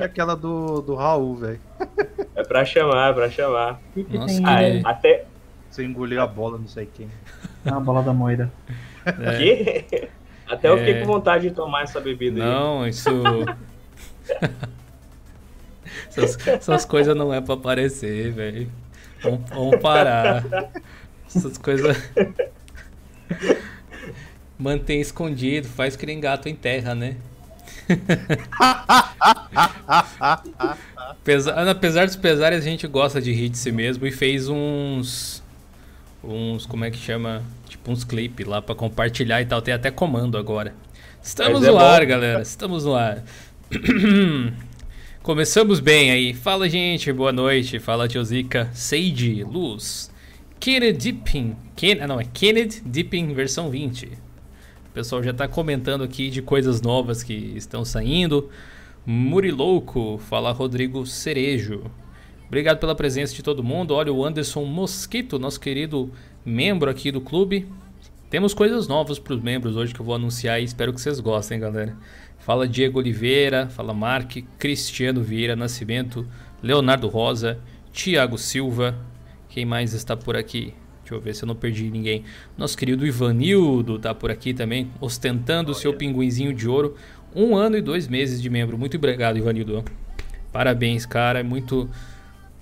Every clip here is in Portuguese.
que aquela do, do Raul, velho. É pra chamar, é pra chamar. Nossa, Ah, que- até. Você engoliu a bola, não sei quem. Ah, a bola da moeda. é. Quê? Até eu fiquei É. com vontade de tomar essa bebida aí. Não, isso. essas, essas coisas não é pra aparecer, velho. Vamos, vamos parar. Essas coisas. Mantém escondido, faz que nem gato em terra, né? Pesa- Apesar dos pesares, a gente gosta de rir de si mesmo e fez uns. Uns. Como é que chama? Tipo uns clipes lá pra compartilhar e tal. Tem até comando agora. Estamos é no bom. ar, galera. Estamos no ar. Começamos bem aí. Fala, gente. Boa noite. Fala, Tiozica. Sage, Luz. Kennedy Dipping. Ken... Ah, não, é Kennedy Dipping versão 20. O pessoal já tá comentando aqui de coisas novas que estão saindo. Murilouco, fala Rodrigo Cerejo. Obrigado pela presença de todo mundo. Olha o Anderson Mosquito, nosso querido membro aqui do clube. Temos coisas novas para os membros hoje que eu vou anunciar e espero que vocês gostem, galera. Fala Diego Oliveira, fala Mark, Cristiano Vieira Nascimento, Leonardo Rosa, Tiago Silva. Quem mais está por aqui? Deixa eu ver se eu não perdi ninguém. Nosso querido Ivanildo tá por aqui também, ostentando o seu pinguinzinho de ouro. Um ano e dois meses de membro. Muito obrigado, Ivanildo. Parabéns, cara. É muito,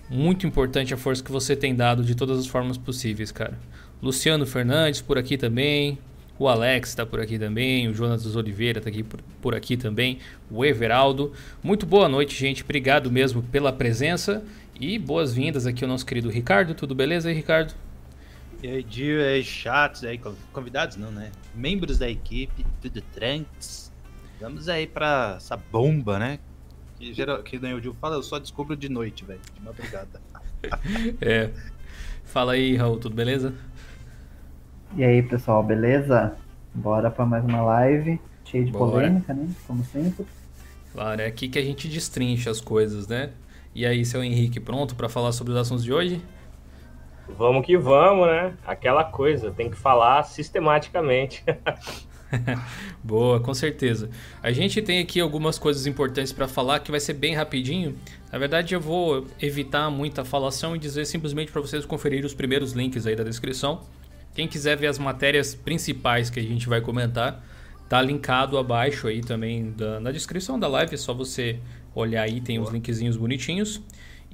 muito importante a força que você tem dado de todas as formas possíveis, cara. Luciano Fernandes por aqui também. O Alex está por aqui também. O Jonas Oliveira está aqui por, por aqui também. O Everaldo. Muito boa noite, gente. Obrigado mesmo pela presença. E boas-vindas aqui ao nosso querido Ricardo. Tudo beleza aí, Ricardo? E aí, Dio, e aí, chatos aí, conv- convidados não, né? Membros da equipe, tudo tranks. Vamos aí pra essa bomba, né? Que, geral, que nem o Dio fala, eu só descubro de noite, velho. De madrugada. É. Fala aí, Raul. Tudo beleza? E aí, pessoal, beleza? Bora pra mais uma live. Cheia de Bora. polêmica, né? Como sempre. Claro, é aqui que a gente destrincha as coisas, né? E aí, seu Henrique, pronto para falar sobre os assuntos de hoje? Vamos que vamos, né? Aquela coisa, tem que falar sistematicamente. Boa, com certeza. A gente tem aqui algumas coisas importantes para falar que vai ser bem rapidinho. Na verdade, eu vou evitar muita falação e dizer simplesmente para vocês conferirem os primeiros links aí da descrição. Quem quiser ver as matérias principais que a gente vai comentar, tá linkado abaixo aí também da- na descrição da live, é só você olhar aí, tem os linkzinhos bonitinhos.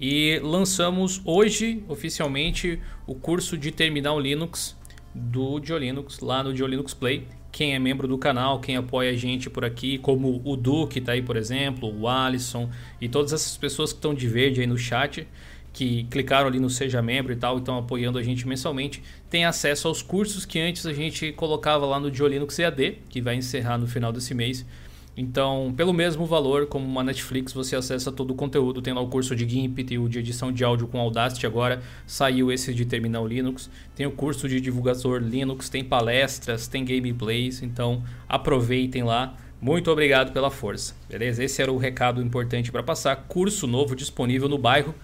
E lançamos hoje oficialmente o curso de Terminal Linux do Diolinux lá no Diolinux Play. Quem é membro do canal, quem apoia a gente por aqui, como o Duque tá aí, por exemplo, o Alisson e todas essas pessoas que estão de verde aí no chat, que clicaram ali no Seja Membro e tal, estão apoiando a gente mensalmente, tem acesso aos cursos que antes a gente colocava lá no Diolinux EAD, que vai encerrar no final desse mês. Então, pelo mesmo valor, como uma Netflix, você acessa todo o conteúdo. Tem lá o curso de GIMP, tem o de edição de áudio com Audacity agora, saiu esse de Terminal Linux. Tem o curso de divulgador Linux, tem palestras, tem gameplays. Então, aproveitem lá. Muito obrigado pela força, beleza? Esse era o recado importante para passar. Curso novo disponível no bairro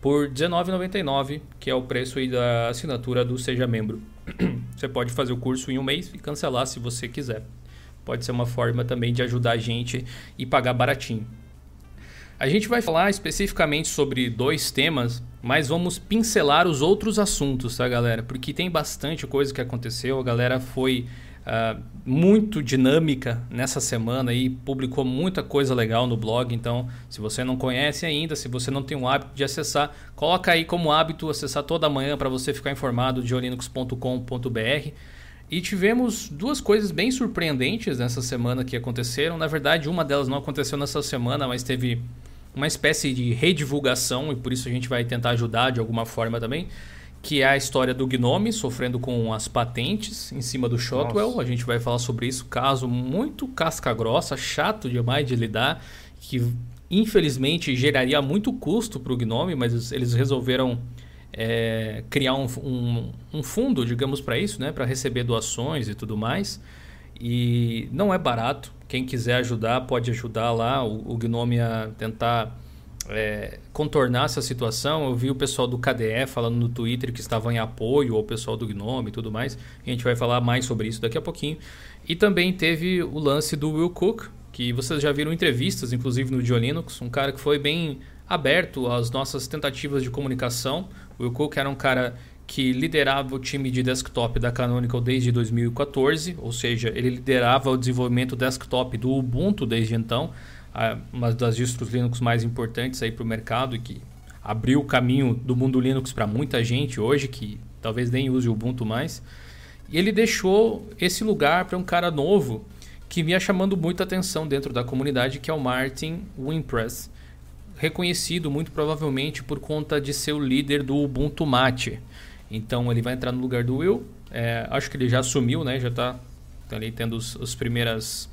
por R$19,99, que é o preço da assinatura do Seja Membro. Você pode fazer o curso em um mês e cancelar se você quiser. Pode ser uma forma também de ajudar a gente e pagar baratinho. A gente vai falar especificamente sobre dois temas, mas vamos pincelar os outros assuntos, tá, galera? Porque tem bastante coisa que aconteceu. A galera foi ah, muito dinâmica nessa semana e publicou muita coisa legal no blog. Então, se você não conhece ainda, se você não tem o hábito de acessar, coloca aí como hábito acessar toda manhã para você ficar informado de olinux.com.br. E tivemos duas coisas bem surpreendentes nessa semana que aconteceram. Na verdade, uma delas não aconteceu nessa semana, mas teve uma espécie de redivulgação e por isso a gente vai tentar ajudar de alguma forma também, que é a história do Gnome sofrendo com as patentes em cima do Shotwell. Nossa. A gente vai falar sobre isso, caso muito casca grossa, chato demais de lidar, que infelizmente geraria muito custo para o Gnome, mas eles resolveram é, criar um, um, um fundo, digamos, para isso, né? Para receber doações e tudo mais. E não é barato. Quem quiser ajudar pode ajudar lá o, o Gnome a tentar é, contornar essa situação. Eu vi o pessoal do KDE falando no Twitter que estavam em apoio ao pessoal do Gnome e tudo mais. A gente vai falar mais sobre isso daqui a pouquinho. E também teve o lance do Will Cook, que vocês já viram entrevistas, inclusive no Dio Linux, um cara que foi bem aberto às nossas tentativas de comunicação. Will Cook era um cara que liderava o time de desktop da Canonical desde 2014, ou seja, ele liderava o desenvolvimento desktop do Ubuntu desde então, uma das distros Linux mais importantes para o mercado e que abriu o caminho do mundo Linux para muita gente hoje que talvez nem use o Ubuntu mais. E ele deixou esse lugar para um cara novo que vinha chamando muita atenção dentro da comunidade, que é o Martin Wimpress, reconhecido muito provavelmente por conta de ser o líder do Ubuntu Mate. Então ele vai entrar no lugar do Will. É, acho que ele já assumiu, né? Já está tá ali tendo os, os primeiras,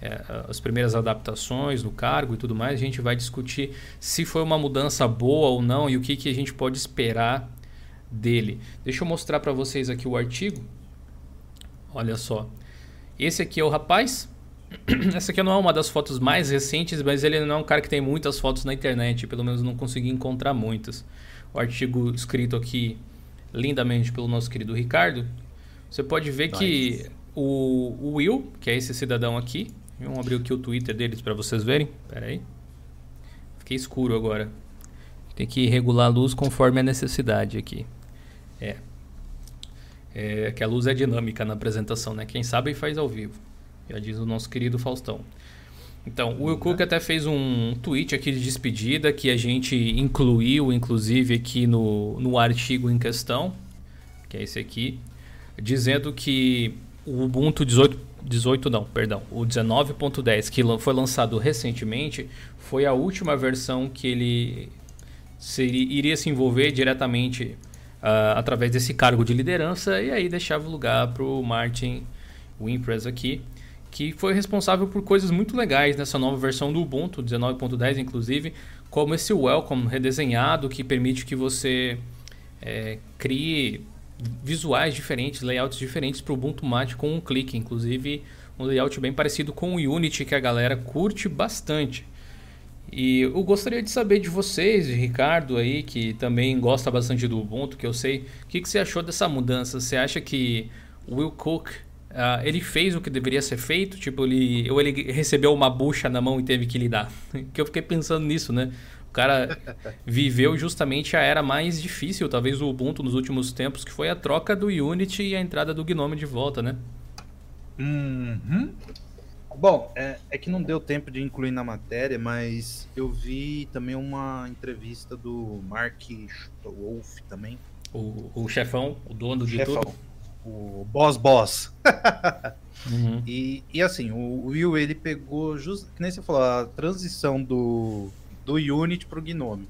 é, as primeiras adaptações no cargo e tudo mais. A gente vai discutir se foi uma mudança boa ou não e o que, que a gente pode esperar dele. Deixa eu mostrar para vocês aqui o artigo. Olha só. Esse aqui é o rapaz. Essa aqui não é uma das fotos mais recentes, mas ele não é um cara que tem muitas fotos na internet. Pelo menos não consegui encontrar muitas. O artigo escrito aqui lindamente pelo nosso querido Ricardo, você pode ver nice. que o, o, Will, que é esse cidadão aqui, vamos abrir aqui o Twitter deles para vocês verem. Pera aí. Fiquei escuro agora. Tem que regular a luz conforme a necessidade aqui. É. É que a luz é dinâmica na apresentação, né? Quem sabe faz ao vivo. Já diz o nosso querido Faustão. Então, o Will Cook até fez um tweet aqui de despedida que a gente incluiu, inclusive, aqui no, no artigo em questão, que é esse aqui, dizendo que o Ubuntu 18, 18 não, perdão, o 19.10 que foi lançado recentemente foi a última versão que ele seria, iria se envolver diretamente uh, através desse cargo de liderança e aí deixava o lugar para o Martin Wimpress aqui que foi responsável por coisas muito legais nessa nova versão do Ubuntu 19.10, inclusive, como esse welcome redesenhado que permite que você é, crie visuais diferentes, layouts diferentes para o Ubuntu Mate com um clique, inclusive um layout bem parecido com o Unity que a galera curte bastante. E eu gostaria de saber de vocês, de Ricardo aí, que também gosta bastante do Ubuntu, que eu sei, o que, que você achou dessa mudança? Você acha que Will Cook Uh, ele fez o que deveria ser feito, tipo, ele, ou ele recebeu uma bucha na mão e teve que lidar. que eu fiquei pensando nisso, né? O cara viveu justamente a era mais difícil, talvez, do Ubuntu nos últimos tempos, que foi a troca do Unity e a entrada do Gnome de volta, né? Uhum. Bom, é, é, que não deu tempo de incluir na matéria, mas eu vi também uma entrevista do Mark Wolf também. O, o chefão, o dono de chefão. tudo o boss boss. uhum. e, e assim, o Will ele pegou, just, que nem você falou, a transição do, do Unity pro Gnome.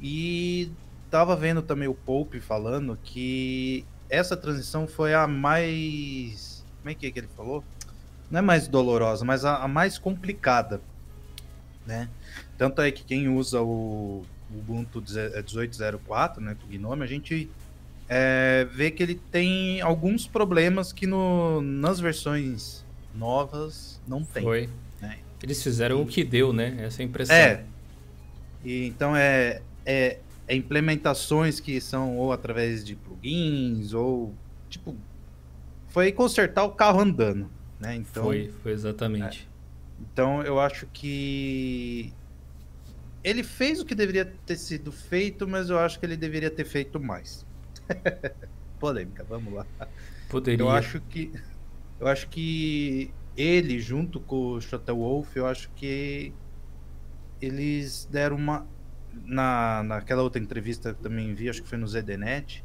E tava vendo também o Pope falando que essa transição foi a mais. Como é que, é que ele falou? Não é mais dolorosa, mas a, a mais complicada. Né? Tanto é que quem usa o Ubuntu 18.04, né, do Gnome, a gente é, vê que ele tem alguns problemas que no, nas versões novas não tem. Foi. Né? Eles fizeram o que deu, né? Essa é a impressão. É. E, então é, é, é, implementações que são ou através de plugins ou tipo foi consertar o carro andando, né? Então foi, foi exatamente. É. Então eu acho que ele fez o que deveria ter sido feito, mas eu acho que ele deveria ter feito mais. Polêmica, vamos lá. Poderia. Eu acho que eu acho que ele junto com o Shota Wolf, eu acho que eles deram uma na naquela outra entrevista que também vi, acho que foi no ZDNet,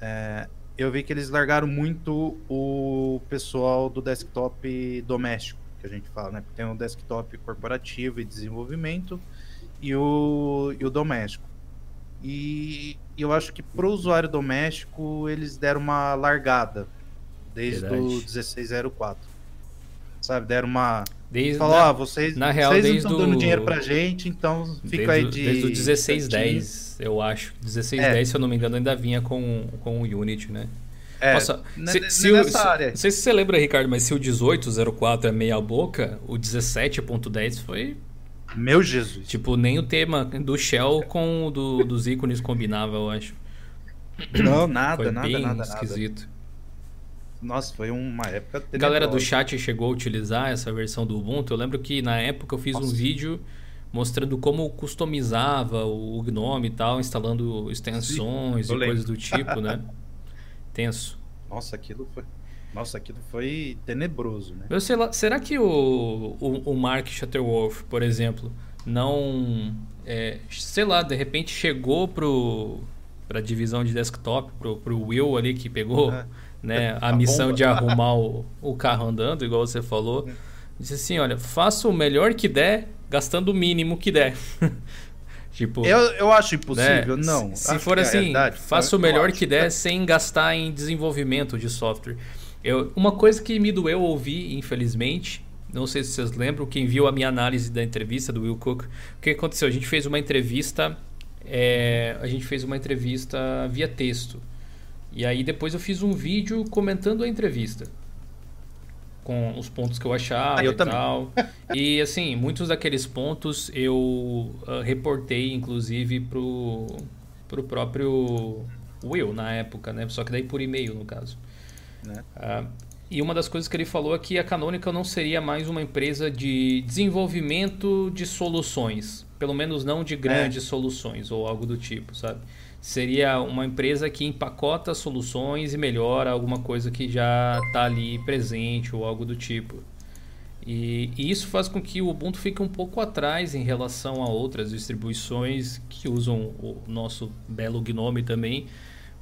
é, eu vi que eles largaram muito o pessoal do desktop doméstico, que a gente fala, né? Porque tem o desktop corporativo e desenvolvimento e o, e o doméstico. E eu acho que para o usuário doméstico eles deram uma largada desde Verdade. o 1604. Sabe, deram uma. Desde, Falou, na, ah, vocês, na real, vocês não estão dando dinheiro pra gente, então fica aí de. Desde o 1610, eu acho. 1610, é. se eu não me engano, ainda vinha com, com o Unity, né? É, Nossa, se, se, nessa o, área. Não sei se você lembra, Ricardo, mas se o 1804 é meia boca, o 17.10 foi meu Jesus. Tipo, nem o tema do Shell com o do, dos ícones combinava, eu acho. Não, nada, Foi nada, bem nada, esquisito. Nossa, foi uma época. A galera do chat chegou a utilizar essa versão do Ubuntu. Eu lembro que na época eu fiz Nossa. um vídeo mostrando como customizava o Gnome e tal, instalando extensões Sim, e coisas do tipo, né? Tenso. Nossa, aquilo foi. Nossa, aquilo foi tenebroso, né? Eu sei lá, será que o, o, o Mark Shuttleworth, por exemplo, não. É, sei lá, de repente chegou pro, pra divisão de desktop, pro, pro Will ali que pegou é. né, a, a missão bomba. de arrumar o, o carro andando, igual você falou. É. Disse assim: olha, faça o melhor que der, gastando o mínimo que der. tipo, eu, eu acho impossível, né? não. Se, se for assim, faça o melhor que der sem gastar em desenvolvimento de software. Eu, uma coisa que me doeu ouvir, infelizmente, não sei se vocês lembram, quem viu a minha análise da entrevista do Will Cook, o que aconteceu? A gente fez uma entrevista, é, a gente fez uma entrevista via texto. E aí depois eu fiz um vídeo comentando a entrevista com os pontos que eu achava ah, eu e também. tal. e assim, muitos daqueles pontos eu uh, reportei, inclusive, pro, pro próprio Will na época, né? Só que daí por e-mail, no caso. Né? Uh, e uma das coisas que ele falou é que a Canonical não seria mais uma empresa de desenvolvimento de soluções. Pelo menos não de grandes é. soluções ou algo do tipo, sabe? Seria uma empresa que empacota soluções e melhora alguma coisa que já está ali presente ou algo do tipo. E, e, isso faz com que o Ubuntu fique um pouco atrás em relação a outras distribuições que usam o nosso belo Gnome também,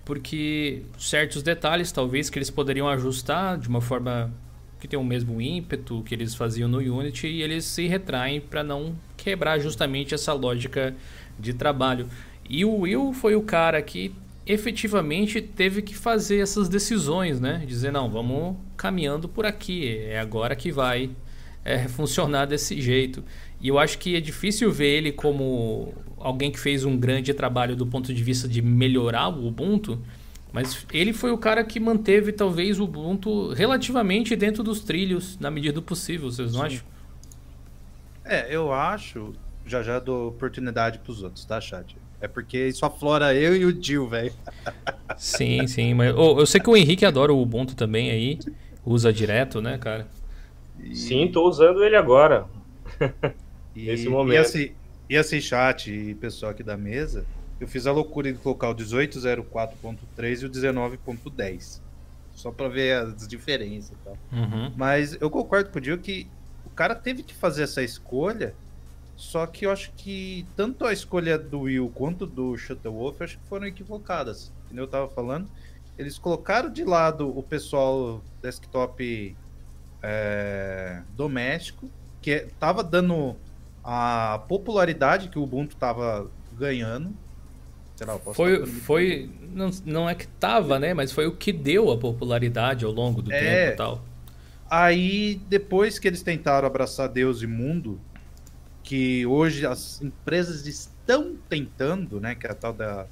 porque certos detalhes talvez que eles poderiam ajustar de uma forma que tem o mesmo ímpeto que eles faziam no Unity e eles se retraem para não quebrar justamente essa lógica de trabalho. E o Will foi o cara que efetivamente teve que fazer essas decisões, né? Dizer, não, vamos caminhando por aqui, é agora que vai é, funcionar desse jeito. E eu acho que é difícil ver ele como alguém que fez um grande trabalho do ponto de vista de melhorar o Ubuntu, mas ele foi o cara que manteve talvez o Ubuntu relativamente dentro dos trilhos, na medida do possível, vocês não Sim. acham? É, eu acho. Já já dou oportunidade pros outros, tá, chat? É porque isso aflora eu e o Dil, velho. Sim, sim. Mas oh, eu sei que o Henrique adora o Ubuntu também aí. Usa direto, né, cara? E... Sim, tô usando ele agora. E, Nesse momento. E assim, e assim, chat e pessoal aqui da mesa, eu fiz a loucura de colocar o 1804.3 e o 19.10. Só para ver as diferenças e tal. Uhum. Mas eu concordo com o Dio que o cara teve que fazer essa escolha, só que eu acho que tanto a escolha do Will quanto do Shuttlewolf acho que foram equivocadas. Como eu tava falando, eles colocaram de lado o pessoal desktop é, doméstico, que tava dando a popularidade que o Ubuntu estava ganhando. Lá, foi, foi não, não é que tava, né? Mas foi o que deu a popularidade ao longo do é, tempo e tal. Aí, depois que eles tentaram abraçar Deus e mundo, que hoje as empresas estão tentando, né? Que é a tal da,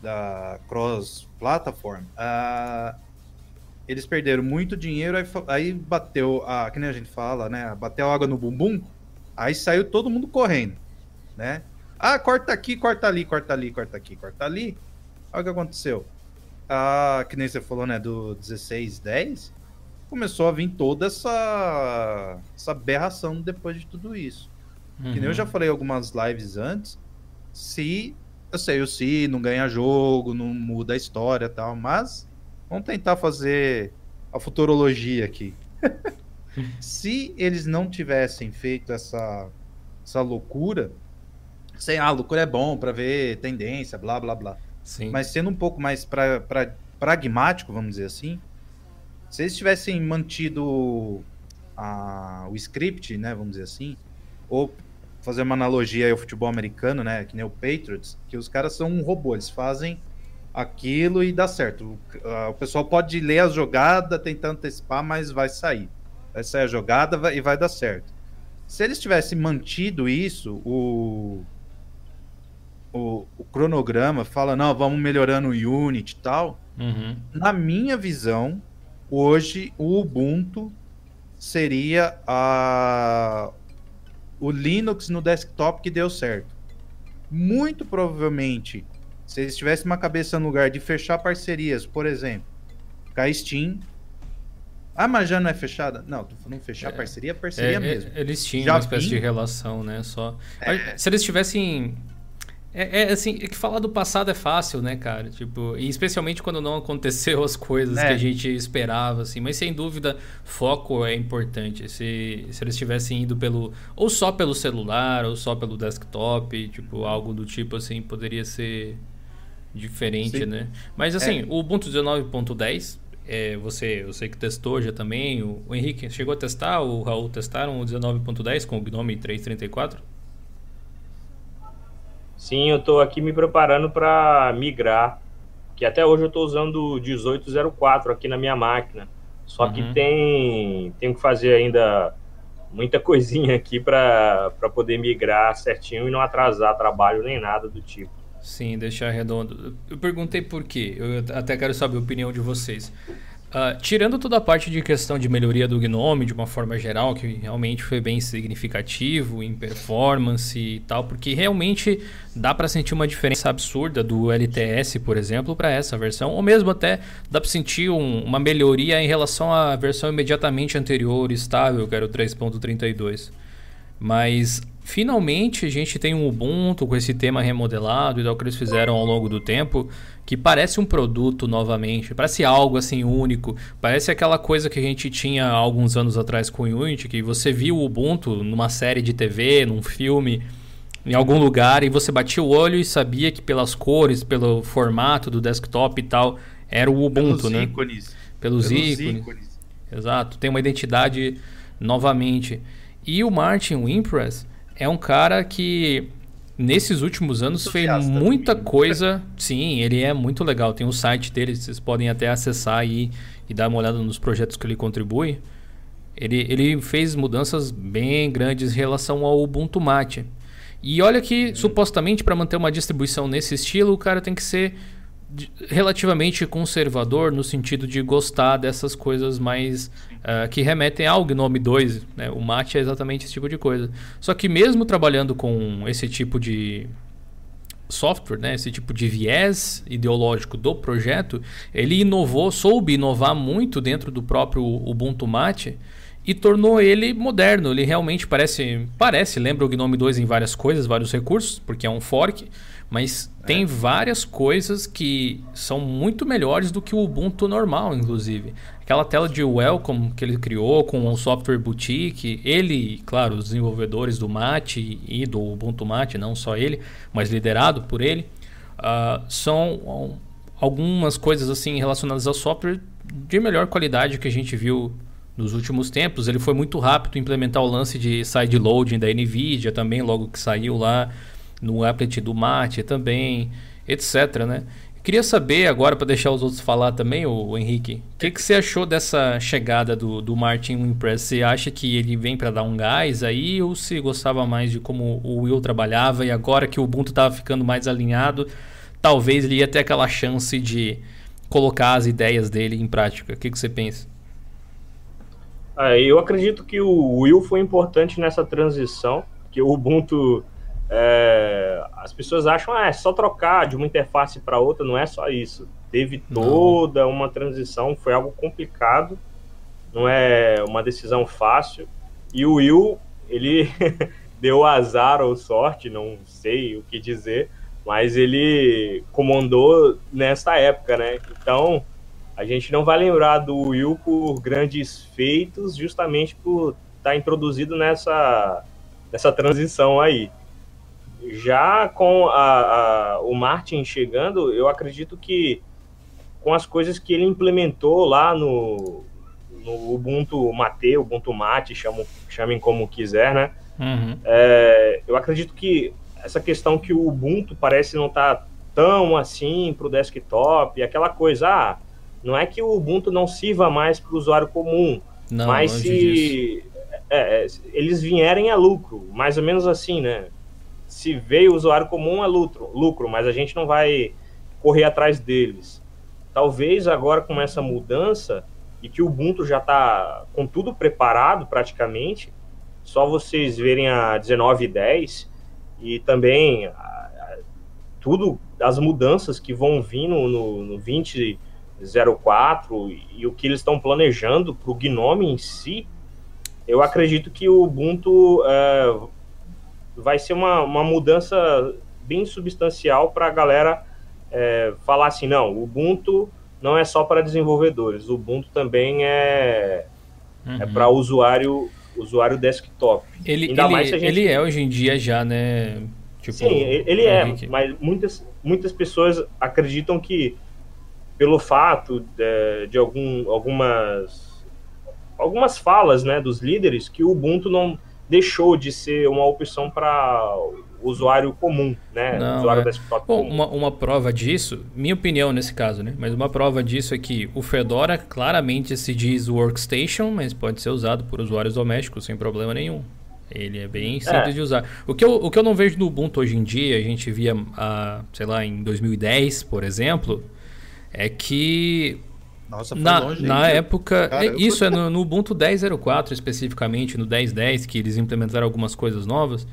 da Cross Platform, uh, eles perderam muito dinheiro, aí, aí bateu, a, que nem a gente fala, né? Bateu água no bumbum, Aí saiu todo mundo correndo, né? Ah, corta aqui, corta ali, corta ali, corta aqui, corta ali. Olha o que aconteceu. Ah, que nem você falou, né, do 1610, começou a vir toda essa essa aberração depois de tudo isso. Uhum. Que nem eu já uhum. falei algumas lives antes, se eu sei, o se não ganha jogo, não muda a história, tal, mas vamos tentar fazer a futurologia aqui. Se eles não tivessem feito essa, essa loucura, sem ah, loucura é bom para ver tendência, blá blá blá. Sim. Mas sendo um pouco mais pra, pra, pragmático, vamos dizer assim, se eles tivessem mantido a, o script, né, vamos dizer assim, ou fazer uma analogia ao futebol americano, né, que nem o Patriots, que os caras são um robô, eles fazem aquilo e dá certo. O, a, o pessoal pode ler a jogada, tentar antecipar, mas vai sair vai sair a jogada vai, e vai dar certo. Se eles tivessem mantido isso, o, o, o, cronograma fala, não, vamos melhorando o Unity e tal. Uhum. Na minha visão, hoje o Ubuntu seria a, o Linux no desktop que deu certo. Muito provavelmente, se eles tivessem uma cabeça no lugar de fechar parcerias, por exemplo, com a Steam, Ah, mas já não é fechada? Não, tô falando fechar É. parceria, parceria É, mesmo. é, Eles tinham Já uma espécie vim- de relação, né? Só. É. Se eles tivessem. É, é, assim, é que falar do passado é fácil, né, cara? Tipo, e especialmente quando não aconteceu as coisas que a gente esperava, assim. Mas sem dúvida, foco é importante. Se, se eles tivessem ido pelo. Ou só pelo celular, ou só pelo desktop, tipo, algo do tipo assim, poderia ser diferente, Sim. né? Mas assim, o Ubuntu 19.10, é, você, eu sei que testou já também. O, o Henrique chegou a testar, o Raul testaram o 19.10 com o Gnome 334? Sim, eu estou aqui me preparando para migrar, que até hoje eu estou usando o 1804 aqui na minha máquina. Só que Uhum. tem tenho que fazer ainda muita coisinha aqui para poder migrar certinho e não atrasar trabalho nem nada do tipo. Sim, deixar redondo. Eu perguntei por quê. Eu até quero saber a opinião de vocês. Ah, tirando toda a parte de questão de melhoria do Gnome de uma forma geral, que realmente foi bem significativo em performance e tal, porque realmente dá para sentir uma diferença absurda do LTS, por exemplo, para essa versão, ou mesmo até dá para sentir um- uma melhoria em relação à versão imediatamente anterior, estável, que era o 3.32. Mas finalmente a gente tem um Ubuntu com esse tema remodelado e tal que eles fizeram ao longo do tempo, que parece um produto novamente, parece algo assim único, parece aquela coisa que a gente tinha há alguns anos atrás com o Unity, que você viu o Ubuntu numa série de TV, num filme, em algum lugar e você batia o olho e sabia que pelas cores, pelo formato do desktop e tal, era o Ubuntu, Pelos né? ícones. Pelos, Pelos ícones. ícones. Exato, tem uma identidade novamente. E o Martin Wimpress é um cara que nesses últimos anos fez muita também. coisa. Sim, ele é muito legal. Tem o site dele, vocês podem até acessar aí e dar uma olhada nos projetos que ele contribui. Ele, ele fez mudanças bem grandes em relação ao Ubuntu Mate. E olha que, supostamente, para manter uma distribuição nesse estilo, o cara tem que ser relativamente conservador no sentido de gostar dessas coisas mais ah, que remetem ao Gnome 2. Né? O Mate é exatamente esse tipo de coisa. Só que mesmo trabalhando com esse tipo de software, né, esse tipo de viés ideológico do projeto, ele inovou, soube inovar muito dentro do próprio Ubuntu Mate e tornou ele moderno. Ele realmente parece, parece, lembra o Gnome 2 em várias coisas, vários recursos, porque é um fork, mas tem várias coisas que são muito melhores do que o Ubuntu normal, inclusive. Aquela tela de welcome que ele criou com o software boutique, ele, claro, os desenvolvedores do Mate e do Ubuntu Mate, não só ele, mas liderado por ele, ah, são um, algumas coisas assim relacionadas ao software de melhor qualidade que a gente viu nos últimos tempos. Ele foi muito rápido em implementar o lance de sideloading da NVIDIA também, logo que saiu lá no applet do Mate também, etc, né? Queria saber agora, para deixar os outros falar também, o Henrique, o que, que você achou dessa chegada do, do Martin Wimpress? Você acha que ele vem para dar um gás aí ou se gostava mais de como o Will trabalhava e agora que o Ubuntu estava ficando mais alinhado, talvez ele ia ter aquela chance de colocar as ideias dele em prática? O que, que você pensa? Ah, eu acredito que o Will foi importante nessa transição, que o Ubuntu, é, as pessoas acham, ah, é só trocar de uma interface para outra, não é só isso. Teve Não. toda uma transição, foi algo complicado, não é uma decisão fácil. E o Will, ele deu azar ou sorte, não sei o que dizer, mas ele comandou nesta época, né? Então, a gente não vai lembrar do Will por grandes feitos, justamente por estar introduzido nessa, nessa transição aí. Já com a, a- o Martin chegando, eu acredito que com as coisas que ele implementou lá no, no Ubuntu Mate, Ubuntu Mate, chamam, chamem como quiser, né? Uhum. É, eu acredito que essa questão que o Ubuntu parece não estar tão assim para o desktop, aquela coisa, ah, não é que o Ubuntu não sirva mais para o usuário comum, Não, mas se é, é, eles vierem a lucro, mais ou menos assim, né? Se veio o usuário comum é lucro, lucro, mas a gente não vai correr atrás deles. Talvez agora com essa mudança e que o Ubuntu já está com tudo preparado praticamente, só vocês verem a 19.10 e também a- a- tudo as mudanças que vão vir no, no, no 04 e o que eles estão planejando para o Gnome em si, eu acredito que o Ubuntu é, vai ser uma, uma mudança bem substancial para a galera é, falar assim, não, o Ubuntu não é só para desenvolvedores, o Ubuntu também é, é uhum. é para usuário usuário desktop. Ele, Ainda ele, mais gente... ele é hoje em dia já, né? Tipo, Sim, ele é, mas muitas, muitas pessoas acreditam que pelo fato de, de algum, algumas algumas falas né, dos líderes que o Ubuntu não deixou de ser uma opção para usuário comum, né? Não, usuário é. desktop Bom, comum. Uma, uma prova disso, minha opinião nesse caso, né? Mas uma prova disso é que o Fedora claramente se diz workstation, mas pode ser usado por usuários domésticos sem problema nenhum. Ele é bem simples é. de usar. O que, eu, o que eu não vejo no Ubuntu hoje em dia, a gente via, ah, sei lá, em 2010, por exemplo, é que nossa, na, longe, na época, Caramba. isso é no, no Ubuntu 10.04 especificamente, no 10.10 que eles implementaram algumas coisas novas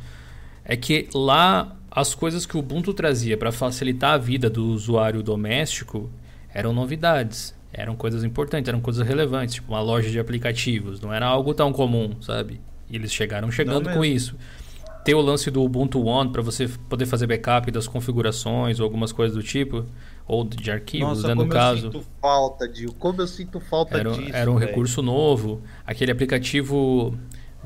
é que lá as coisas que o Ubuntu trazia para facilitar a vida do usuário doméstico eram novidades, eram coisas importantes, eram coisas relevantes, tipo uma loja de aplicativos, não era algo tão comum, sabe? E eles chegaram chegando com isso. Ter o lance do Ubuntu One para você poder fazer backup das configurações ou algumas coisas do tipo, ou de arquivos, Nossa, né, no como caso. Eu sinto falta, de, como eu sinto falta era, disso. Era um véio. recurso novo. Aquele aplicativo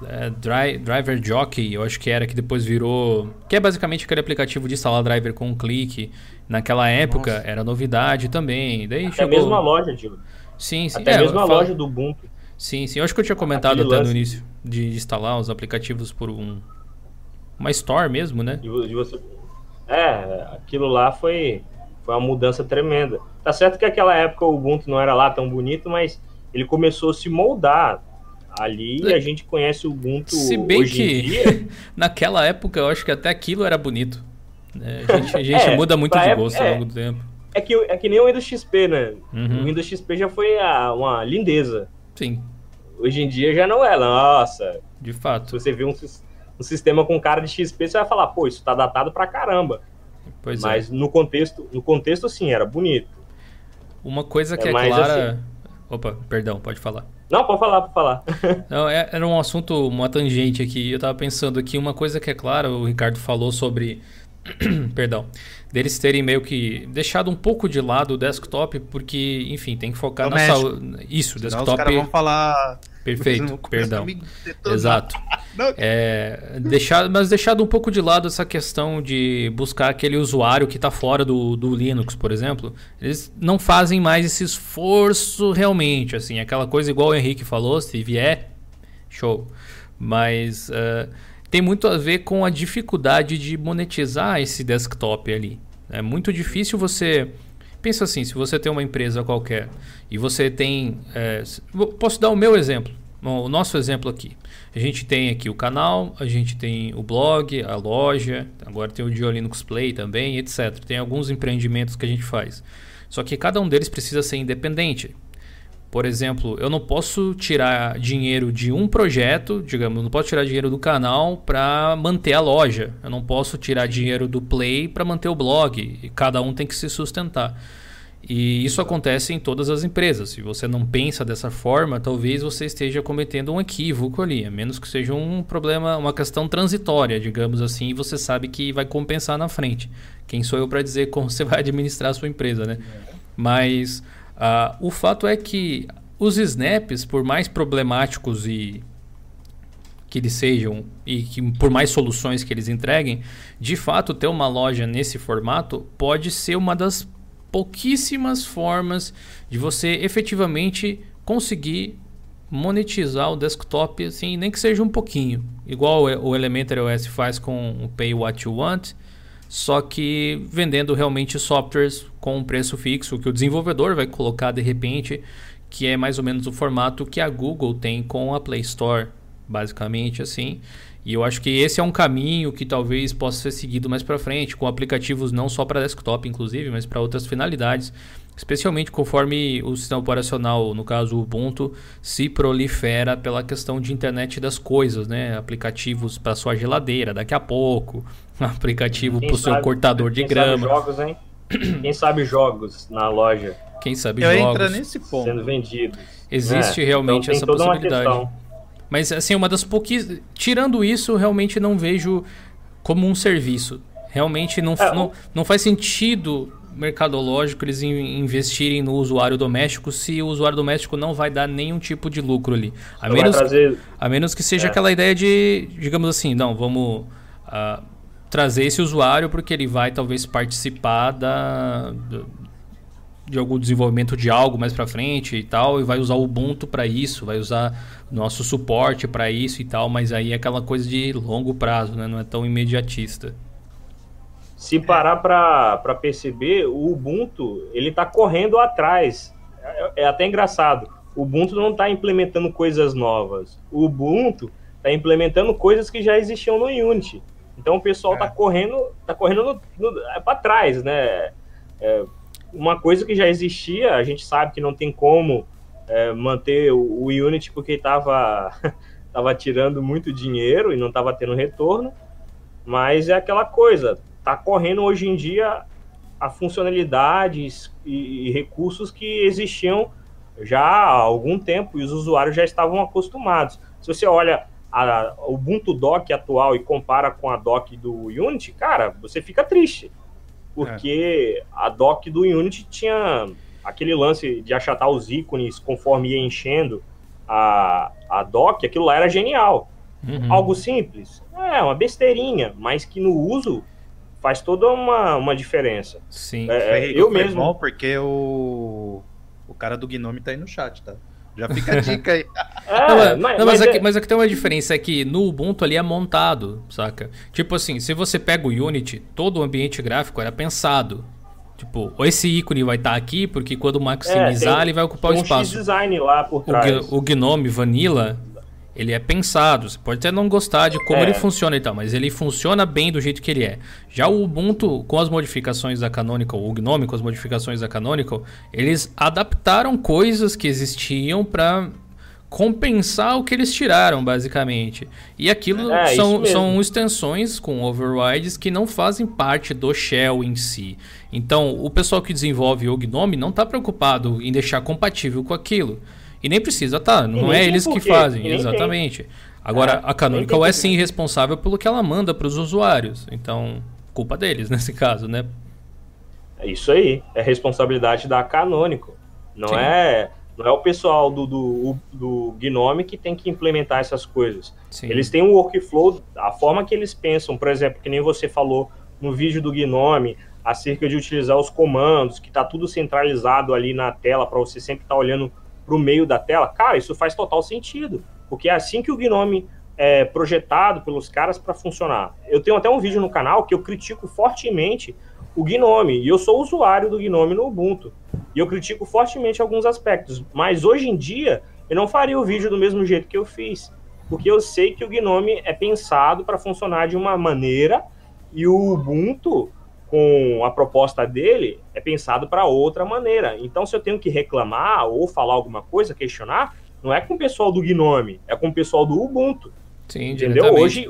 é, Dri Driver Jockey, eu acho que era, que depois virou. Que é basicamente aquele aplicativo de instalar driver com um clique. Naquela época Nossa. era novidade também. Daí até chegou... a mesma loja, Diego. Sim, sim. Até é, a mesma falo... loja do Ubuntu. Sim, sim. Eu acho que eu tinha comentado Aquele até lance... no início de instalar os aplicativos por um. Uma store mesmo, né? De você... É, aquilo lá foi, foi uma mudança tremenda. Tá certo que naquela época o Ubuntu não era lá tão bonito, mas ele começou a se moldar ali e a gente conhece o Ubuntu Se bem hoje que, dia. naquela época eu acho que até aquilo era bonito. Né? A gente, a gente é, muda muito de gosto é, ao longo do tempo. É que, é que nem o Windows XP, né? Uhum. O Windows XP já foi a, uma lindeza. Sim. Hoje em dia já não é, nossa. De fato. Se você vê um, um sistema com cara de XP, você vai falar, pô, isso tá datado pra caramba. Pois Mas é. no contexto, no contexto, sim, era bonito. Uma coisa que é, é clara. Assim... Opa, perdão, pode falar. Não, pode falar, pode falar. Não, é, era um assunto, uma tangente aqui. Eu tava pensando aqui, uma coisa que é clara, o Ricardo falou sobre. perdão. Deles terem meio que deixado um pouco de lado o desktop, porque, enfim, tem que focar na saúde. Isso, Senão desktop. Os caras vão falar. Perfeito, perdão. Exato. É, deixar, mas deixado um pouco de lado essa questão de buscar aquele usuário que está fora do, do Linux, por exemplo. Eles não fazem mais esse esforço realmente, assim, aquela coisa igual o Henrique falou, se vier, show. Mas uh, tem muito a ver com a dificuldade de monetizar esse desktop ali. É muito difícil você pensa assim, se você tem uma empresa qualquer e você tem. É, posso dar o meu exemplo, o nosso exemplo aqui. A gente tem aqui o canal, a gente tem o blog, a loja, agora tem o Dio Linux Play também, etc. Tem alguns empreendimentos que a gente faz. Só que cada um deles precisa ser independente. Por exemplo, eu não posso tirar dinheiro de um projeto, digamos, não posso tirar dinheiro do canal para manter a loja. Eu não posso tirar dinheiro do Play para manter o blog. E cada um tem que se sustentar. E isso acontece em todas as empresas. Se você não pensa dessa forma, talvez você esteja cometendo um equívoco ali, a menos que seja um problema, uma questão transitória, digamos assim, e você sabe que vai compensar na frente. Quem sou eu para dizer como você vai administrar a sua empresa, né? Mas uh, o fato é que os snaps, por mais problemáticos e que eles sejam e que por mais soluções que eles entreguem, de fato ter uma loja nesse formato pode ser uma das pouquíssimas formas de você efetivamente conseguir monetizar o desktop, assim, nem que seja um pouquinho. Igual o Elementary OS faz com o Pay What You Want, só que vendendo realmente softwares com um preço fixo, que o desenvolvedor vai colocar de repente, que é mais ou menos o formato que a Google tem com a Play Store, basicamente assim. E eu acho que esse é um caminho que talvez possa ser seguido mais para frente, com aplicativos não só para desktop, inclusive, mas para outras finalidades, especialmente conforme o sistema operacional, no caso o Ubuntu, se prolifera pela questão de internet das coisas, né? Aplicativos para sua geladeira daqui a pouco, aplicativo para o seu cortador de quem grama. Sabe jogos, hein? Quem sabe jogos na loja. quem sabe Eu jogos. entro nesse ponto. sendo vendidos. Existe né? realmente então, tem essa possibilidade. Mas assim, uma das pouquíssimas. Tirando isso, realmente não vejo como um serviço. Realmente não, É, não, não faz sentido mercadológico eles in- investirem no usuário doméstico se o usuário doméstico não vai dar nenhum tipo de lucro ali. A menos, trazer a menos que seja É. aquela ideia de, digamos assim, não, vamos ah, trazer esse usuário porque ele vai talvez participar da, de algum desenvolvimento de algo mais pra frente e tal, e vai usar o Ubuntu para isso, vai usar nosso suporte para isso e tal, mas aí é aquela coisa de longo prazo, né? Não é tão imediatista. Se parar para perceber, o Ubuntu ele está correndo atrás. É, é até engraçado. O Ubuntu não está implementando coisas novas. O Ubuntu está implementando coisas que já existiam no Unity. Então o pessoal está É. correndo, tá correndo para trás, né? É, uma coisa que já existia, a gente sabe que não tem como é, manter o, o Unity porque estava tava tirando muito dinheiro e não estava tendo retorno. Mas é aquela coisa, tá correndo hoje em dia a funcionalidades e, e recursos que existiam já há algum tempo e os usuários já estavam acostumados. Se você olha a, Ubuntu Dock atual e compara com a dock do Unity, cara, você fica triste. Porque a dock do Unity tinha aquele lance de achatar os ícones conforme ia enchendo a, a dock, aquilo lá era genial. Uhum. Algo simples? É, uma besteirinha, mas que no uso faz toda uma, uma diferença. Sim. É, Foi- eu foi mesmo. bom porque o, o cara do Gnome tá aí no chat, tá? Já fica a dica aí. É, não, mas, mas, não, mas mas aqui, é- mas aqui tem uma diferença, é que no Ubuntu ali é montado, saca? Tipo assim, se você pega o Unity, todo o ambiente gráfico era pensado. Tipo, esse ícone vai estar aqui, porque quando maximizar, tem- ele vai ocupar o tem um espaço. X-Design lá por O, trás. Gn- o Gnome Vanilla, ele é pensado. Você pode até não gostar de como É. ele funciona e tal, mas ele funciona bem do jeito que ele é. Já o Ubuntu, com as modificações da Canonical, o Gnome com as modificações da Canonical, eles adaptaram coisas que existiam para compensar o que eles tiraram, basicamente. E aquilo É, são, são extensões com overrides que não fazem parte do shell em si. Então, o pessoal que desenvolve o Gnome não está preocupado em deixar compatível com aquilo. E nem precisa, tá? Não é tem eles que fazem, exatamente. Agora, É, a Canonical tem é sim responsável pelo que ela manda para os usuários. Então, culpa deles nesse caso, né? É isso aí, é responsabilidade da Canonical. Não Sim. é não é o pessoal do, do, do Gnome que tem que implementar essas coisas. Sim. Eles têm um workflow, a forma que eles pensam, por exemplo, que nem você falou no vídeo do Gnome, acerca de utilizar os comandos, que está tudo centralizado ali na tela para você sempre estar olhando para o meio da tela. Cara, isso faz total sentido, porque é assim que o Gnome é projetado pelos caras para funcionar. Eu tenho até um vídeo no canal que eu critico fortemente o Gnome, e eu sou usuário do Gnome no Ubuntu. E eu critico fortemente alguns aspectos, mas hoje em dia eu não faria o vídeo do mesmo jeito que eu fiz, porque eu sei que o Gnome é pensado para funcionar de uma maneira e o Ubuntu, com a proposta dele, é pensado para outra maneira. Então, se eu tenho que reclamar ou falar alguma coisa, questionar, não é com o pessoal do Gnome, é com o pessoal do Ubuntu. Sim, Entendeu? Hoje,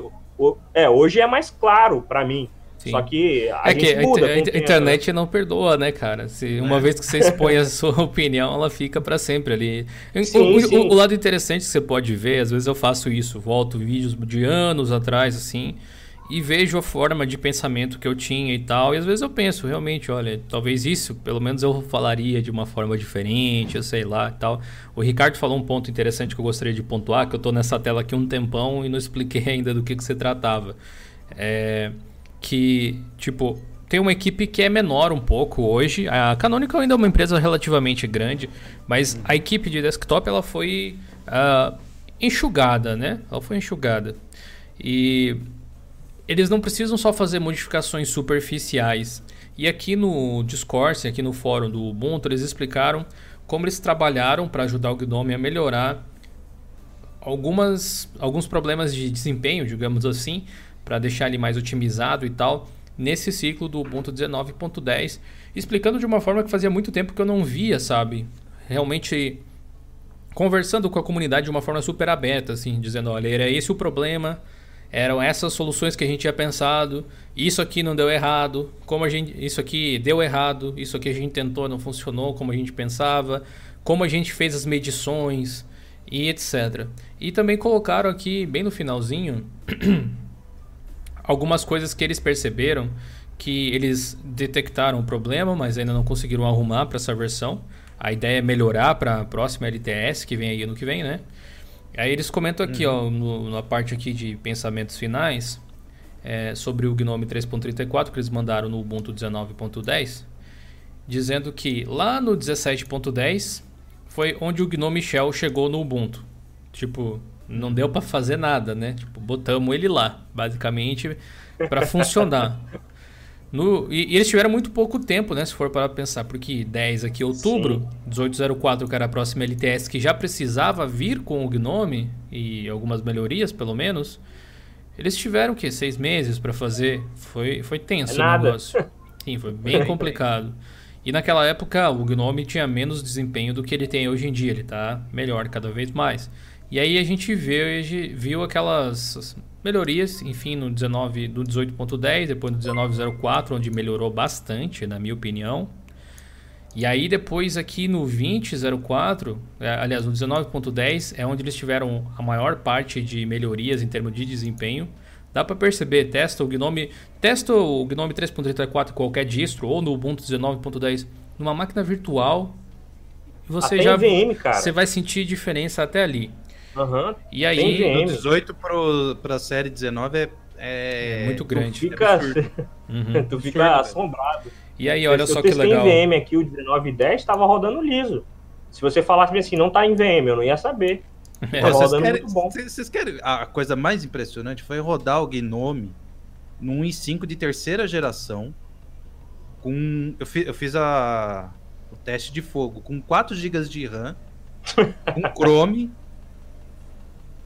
é, hoje é mais claro para mim. Sim. Só que a É que a, muda. a tempo, internet não perdoa, né, cara? Se uma É. vez que você expõe a sua opinião, ela fica pra sempre ali. Sim, o, sim. o- o lado interessante que você pode ver, às vezes eu faço isso, volto vídeos de anos atrás, assim, e vejo a forma de pensamento que eu tinha e tal, e às vezes eu penso, realmente, olha, talvez isso, pelo menos eu falaria de uma forma diferente, eu sei lá e tal. O Ricardo falou um ponto interessante que eu gostaria de pontuar, que eu tô nessa tela aqui um tempão e não expliquei ainda do que, que se tratava. É que, tipo, tem uma equipe que é menor um pouco hoje. A Canonical ainda é uma empresa relativamente grande, mas a equipe de desktop ela foi ah, enxugada, né? Ela foi enxugada. E eles não precisam só fazer modificações superficiais. E aqui no Discord, aqui no fórum do Ubuntu, eles explicaram como eles trabalharam para ajudar o Gnome a melhorar algumas, alguns problemas de desempenho, digamos assim, para deixar ele mais otimizado e tal, nesse ciclo do Ubuntu 19.10, explicando de uma forma que fazia muito tempo que eu não via, sabe? Realmente conversando com a comunidade de uma forma super aberta, assim, dizendo, olha, era esse o problema, eram essas soluções que a gente tinha pensado, isso aqui não deu errado, como a gente, isso aqui deu errado, isso aqui a gente tentou, não funcionou como a gente pensava, como a gente fez as medições e etc. E também colocaram aqui bem no finalzinho algumas coisas que eles perceberam que eles detectaram o problema, mas ainda não conseguiram arrumar para essa versão. A ideia é melhorar para a próxima LTS que vem aí ano que vem, né? Aí eles comentam aqui, uhum. ó, no, na parte aqui de pensamentos finais, é, sobre o Gnome 3.34 que eles mandaram no Ubuntu 19.10, dizendo que lá no 17.10 foi onde o Gnome Shell chegou no Ubuntu. Tipo, não deu para fazer nada, né? Tipo, botamos ele lá, basicamente, para funcionar. No, e, e, eles tiveram muito pouco tempo, né? Se for para pensar, porque 10 aqui outubro, Sim. 1804, que era a próxima LTS, que já precisava vir com o Gnome e algumas melhorias, pelo menos. Eles tiveram o quê? Seis meses para fazer. Foi, foi tenso é o negócio. Sim, foi bem complicado. E naquela época o Gnome tinha menos desempenho do que ele tem hoje em dia. Ele tá melhor cada vez mais. E aí a gente viu, viu aquelas melhorias, enfim, no 19 do 18.10, depois no 19.04, onde melhorou bastante, na minha opinião. E aí depois aqui no 20.04, é, aliás, no 19.10 é onde eles tiveram a maior parte de melhorias em termos de desempenho. Dá para perceber, testa o Gnome, testa o Gnome 3.34 em qualquer distro ou no Ubuntu 19.10 numa máquina virtual. Você até já VM, você vai sentir diferença até ali. Uhum. E aí, do 18 para a série 19 é, é, é muito grande. Tu fica, uhum. tu fica assombrado. E aí, olha só que legal. em VM aqui, o 19 e 10 estava rodando liso. Se você falasse assim, não tá em VM, eu não ia saber. É. Vocês, querem, vocês querem. A coisa mais impressionante foi rodar o Gnome num i5 de terceira geração. Com. Eu fiz, eu fiz a, o teste de fogo com 4 GB de RAM, com Chrome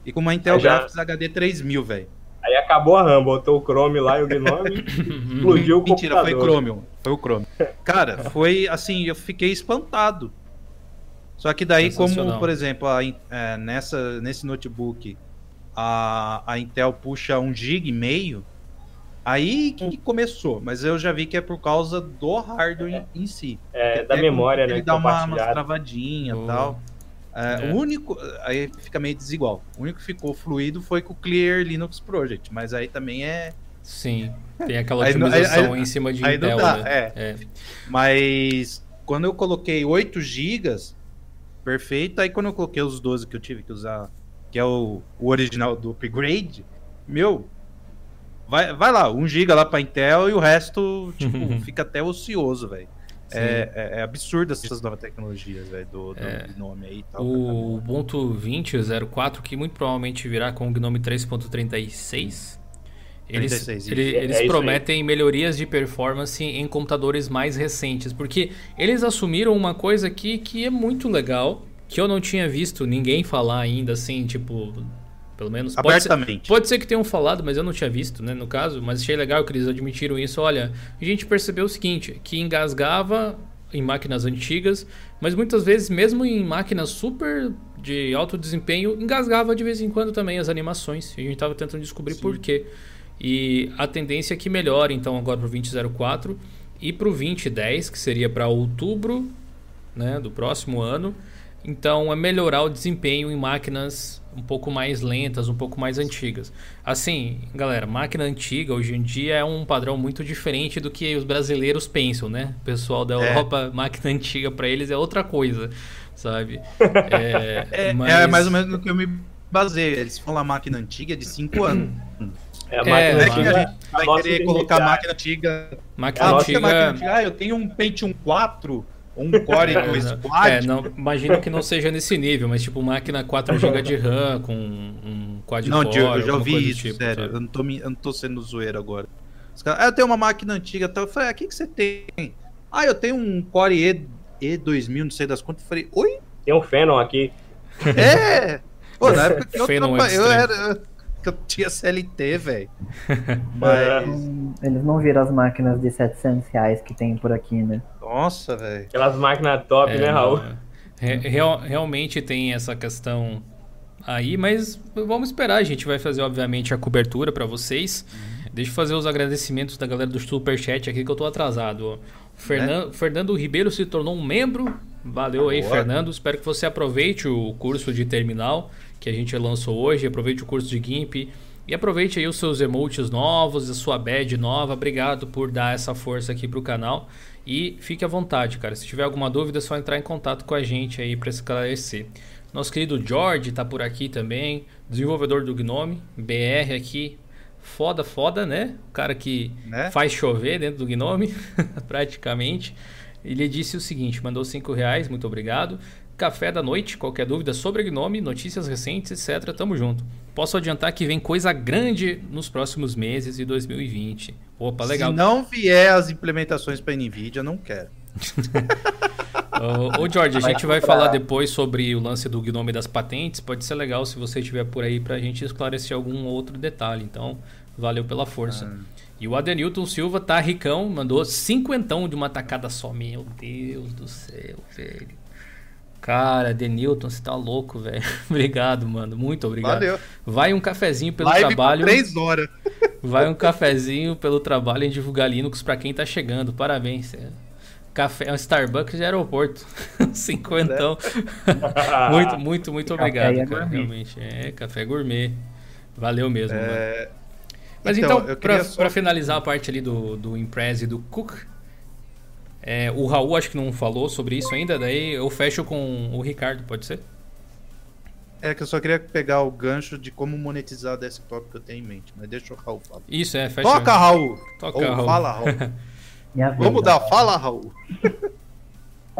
e com uma Intel já... Graphics HD 3000, velho. Aí acabou a RAM, botou o Chrome lá e o Gnome explodiu o Mentira, computador. foi Chrome, foi o Chrome. Cara, foi assim, eu fiquei espantado. Só que daí, como, por exemplo, a, é, nessa, nesse notebook a, a Intel puxa 1 GB e meio, aí que começou. Mas eu já vi que é por causa do hardware é. em, si. É, da memória, né? Ele dá uma, uma travadinha e tal. É, é. O único. Aí fica meio desigual. O único que ficou fluido foi com o Clear Linux Project, mas aí também é. Sim, tem aquela otimização aí, aí, em cima de aí Intel, dá, né? é. é. Mas quando eu coloquei 8 GB, perfeito. Aí quando eu coloquei os 12 que eu tive que usar, que é o, o original do upgrade, meu, vai, vai lá, 1 GB lá pra Intel e o resto, tipo, fica até ocioso, velho. É, é, é, absurdo essas novas tecnologias, velho, do, do é, Gnome aí e tal. O Ubuntu 20.04, que muito provavelmente virá com o Gnome 3.36, eles, 36, ele, eles é prometem melhorias de performance em computadores mais recentes, porque eles assumiram uma coisa aqui que é muito legal, que eu não tinha visto ninguém falar ainda, assim, tipo, pelo menos. Abertamente. Pode ser, pode ser que tenham falado, mas eu não tinha visto, né? No caso, mas achei legal que eles admitiram isso. Olha, a gente percebeu o seguinte: que engasgava em máquinas antigas, mas muitas vezes, mesmo em máquinas super de alto desempenho, engasgava de vez em quando também as animações. A gente estava tentando descobrir Sim. por quê. E a tendência é que melhore, então, agora para o 2004 e para o 2010, que seria para outubro né, do próximo ano. Então, é melhorar o desempenho em máquinas um pouco mais lentas, um pouco mais antigas. Assim, galera, máquina antiga hoje em dia é um padrão muito diferente do que os brasileiros pensam, né? O pessoal da é. Europa, máquina antiga para eles é outra coisa, sabe? É, é, mas... é, mais ou menos no que eu me baseio. Eles falam máquina antiga de 5 anos. É, a máquina é, antiga, a gente vai querer colocar máquina antiga. Máquina ah, antiga... Máquina antiga. Ah, eu tenho um Pentium 4 um core e dois quad. É, não, imagino que não seja nesse nível, mas tipo máquina 4 GB de RAM com um quad não, core. Não, eu já ouvi isso, tipo, sério. Eu não, tô, eu não tô sendo zoeiro agora. Caras, ah, eu tenho uma máquina antiga, tá? eu falei, ah, o que, que você tem? Ah, eu tenho um Core E, E2000, não sei das quantas. Eu falei, oi? Tem um Phenom aqui. É! Pô, na época que eu, traba... eu era que eu tinha CLT, velho. Mas. Eles não viram as máquinas de 700 reais que tem por aqui, né? Nossa, velho. Aquelas máquinas top, é, né, Raul? É. Real, realmente tem essa questão aí, mas vamos esperar. A gente vai fazer, obviamente, a cobertura para vocês. Uhum. Deixa eu fazer os agradecimentos da galera do Superchat aqui que eu tô atrasado. Ó. Fernando, é? Fernando Ribeiro se tornou um membro. Valeu aí, Boa. Fernando. Espero que você aproveite o curso de terminal que a gente lançou hoje. Aproveite o curso de GIMP. E aproveite aí os seus emotes novos, a sua badge nova. Obrigado por dar essa força aqui pro canal. E fique à vontade, cara. Se tiver alguma dúvida, é só entrar em contato com a gente aí para esclarecer. Nosso querido George tá por aqui também, desenvolvedor do Gnome, BR aqui. Foda, foda, né? O cara que né? faz chover dentro do Gnome, praticamente. Ele disse o seguinte: mandou 5 reais, muito obrigado. Café da noite, qualquer dúvida sobre Gnome, notícias recentes, etc. Tamo junto. Posso adiantar que vem coisa grande nos próximos meses de 2020. Opa, legal. Se não vier as implementações para NVIDIA, não quero. Ô, George, a gente vai falar depois sobre o lance do Gnome das patentes. Pode ser legal se você estiver por aí para a gente esclarecer algum outro detalhe. Então, valeu pela força. Ah. E o Adenilton Silva tá ricão, mandou cinquentão de uma tacada só. Meu Deus do céu, velho. Cara, Denilton, você tá louco, velho. obrigado, mano. Muito obrigado. Valeu. Vai um cafezinho pelo Live trabalho. Três horas. Vai um cafezinho pelo trabalho em divulgar Linux para quem tá chegando. Parabéns. Café, é um Starbucks de aeroporto. Cinquentão. muito, muito, muito obrigado, é cara. Realmente. É, café gourmet. Valeu mesmo. É... Mas então, então para só... finalizar a parte ali do, do Impress e do Cook, é, o Raul acho que não falou sobre isso ainda, daí eu fecho com o Ricardo, pode ser? É que eu só queria pegar o gancho de como monetizar desktop que eu tenho em mente, mas deixa o Raul falar. Isso, é, fecha. Toca, Raul! Toca, Ou Raul. Fala, Raul. Vamos dar fala, Raul.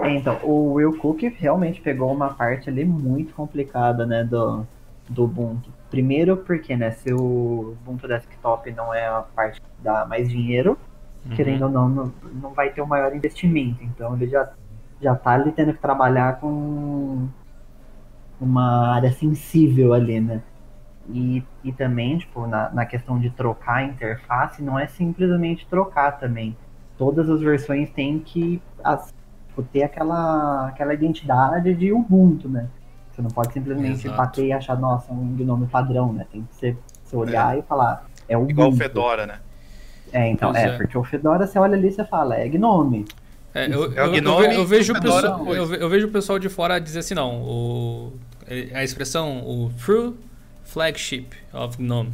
É, então, o Will Cook realmente pegou uma parte ali muito complicada, né, do, do Ubuntu. Primeiro porque, né, se o Ubuntu Desktop não é a parte que dá mais dinheiro, uhum. querendo ou não, não, não vai ter o um maior investimento. Então ele já, já tá ali tendo que trabalhar com uma área sensível ali, né? E, e também, tipo, na, na questão de trocar a interface, não é simplesmente trocar também todas as versões têm que as, tipo, ter aquela, aquela identidade de Ubuntu, né? Você não pode simplesmente Exato. bater e achar, nossa, um gnome padrão, né? Tem que ser, você olhar é. e falar, é Ubuntu. Igual o Fedora, né? É, então, é, é, porque o Fedora você olha ali e você fala, é Gnome. É, eu, é eu, eu, eu, vejo o pessoal, eu, vejo o pessoal de fora dizer assim, não, o, a expressão, o True Flagship of GNOME.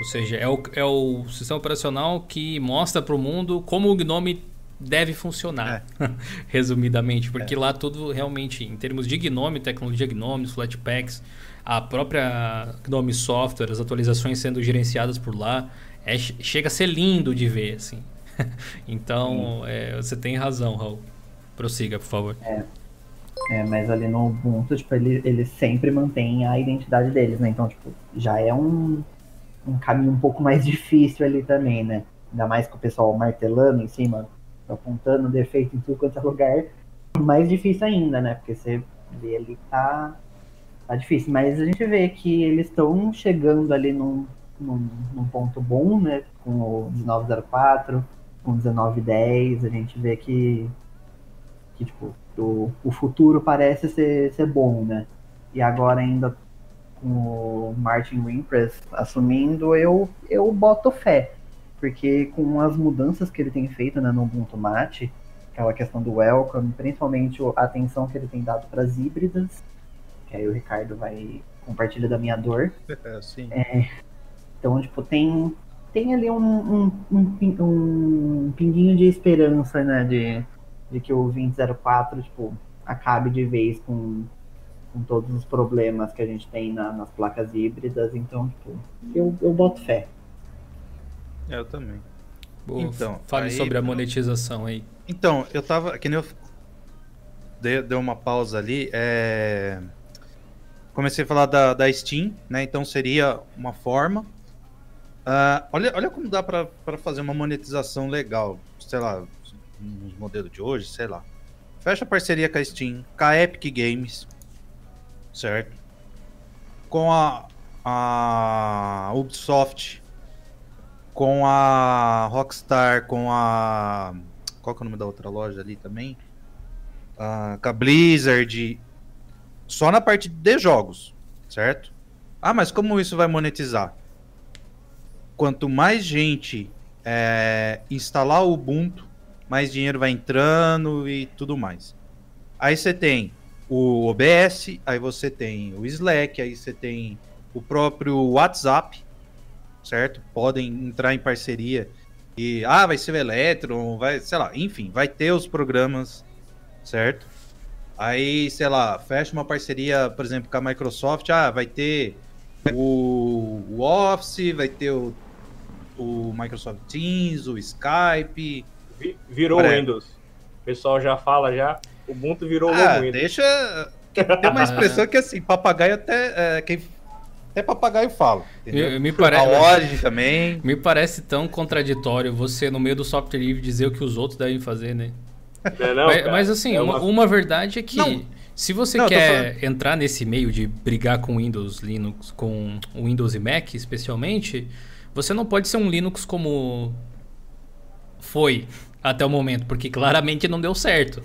Ou seja, é o, é o sistema operacional que mostra para o mundo como o Gnome deve funcionar, é. resumidamente, porque é. lá tudo realmente, em termos de Gnome, tecnologia Gnome, Flatpaks, a própria Gnome Software, as atualizações sendo gerenciadas por lá, é, chega a ser lindo de ver, assim. então, é, você tem razão, Raul. Prossiga, por favor. É. É, mas ali no Ubuntu, tipo, ele, ele sempre mantém a identidade deles, né? Então, tipo, já é um, um caminho um pouco mais difícil ali também, né? Ainda mais com o pessoal martelando em cima, apontando defeito em tudo quanto é lugar. Mais difícil ainda, né? Porque você vê ali tá, tá difícil. Mas a gente vê que eles estão chegando ali num, num, num, ponto bom, né? Com o 1904, com o 1910. A gente vê que, que tipo, o, o futuro parece ser, ser bom, né? E agora ainda com o Martin Wimpress assumindo, eu, eu boto fé. Porque com as mudanças que ele tem feito né, no Ubuntu Mate, aquela questão do welcome, principalmente a atenção que ele tem dado para as híbridas, que aí o Ricardo vai compartilhar da minha dor. Sim. É, então, tipo, tem, tem ali um, um, um, um pinguinho de esperança, né, de, de que o 2004, tipo, acabe de vez com com todos os problemas que a gente tem na, nas placas híbridas, então tipo, eu, eu boto fé. Eu também. Boa, então, fale aí, sobre a monetização aí. Então, eu tava. Que nem eu dei, dei uma pausa ali. É... Comecei a falar da, da Steam, né? Então seria uma forma. Uh, olha, olha como dá para fazer uma monetização legal. Sei lá, nos modelos de hoje, sei lá. Fecha parceria com a Steam, com a Epic Games certo? Com a, a Ubisoft, com a Rockstar, com a. Qual que é o nome da outra loja ali também? Uh, com a Blizzard. Só na parte de jogos. certo? Ah, mas como isso vai monetizar? Quanto mais gente é, instalar o Ubuntu, mais dinheiro vai entrando e tudo mais. Aí você tem o OBS, aí você tem o Slack, aí você tem o próprio WhatsApp, certo? Podem entrar em parceria e ah, vai ser o Electron, vai, sei lá, enfim, vai ter os programas, certo? Aí, sei lá, fecha uma parceria, por exemplo, com a Microsoft, ah, vai ter o, o Office, vai ter o, o Microsoft Teams, o Skype. Virou Windows. O pessoal já fala já, o Ubuntu virou ah, Windows. Deixa. Tem uma expressão que assim, papagaio até. É, quem até papagaio fala. Me, me parece, a também. Me parece tão contraditório você, no meio do software livre, dizer o que os outros devem fazer, né? Não, não, mas, mas, assim, é uma... Uma, uma... verdade é que não. se você não, quer entrar nesse meio de brigar com Windows, Linux, com Windows e Mac especialmente, você não pode ser um Linux como foi até o momento, porque claramente não deu certo.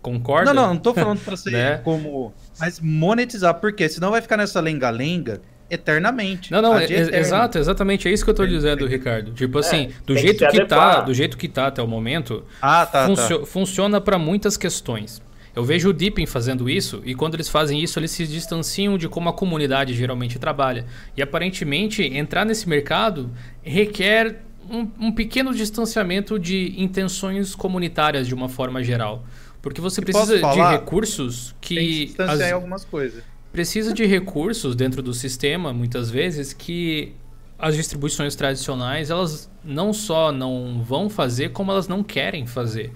Concorda? Não, não, não tô falando pra ser né? como. Mas monetizar, porque senão vai ficar nessa lenga-lenga eternamente. Não, não, é, exato, exatamente, é isso que eu tô dizendo, Ricardo. Tipo é, assim, do jeito que, que tá, do jeito que tá até o momento, ah, tá, funcio tá. funciona para muitas questões. Eu vejo o Deepin fazendo isso e quando eles fazem isso, eles se distanciam de como a comunidade geralmente trabalha. E aparentemente, entrar nesse mercado requer um, um pequeno distanciamento de intenções comunitárias de uma forma geral. Porque você precisa falar, de recursos que. Tem as, algumas coisas. Precisa de recursos dentro do sistema, muitas vezes, que as distribuições tradicionais elas não só não vão fazer, como elas não querem fazer.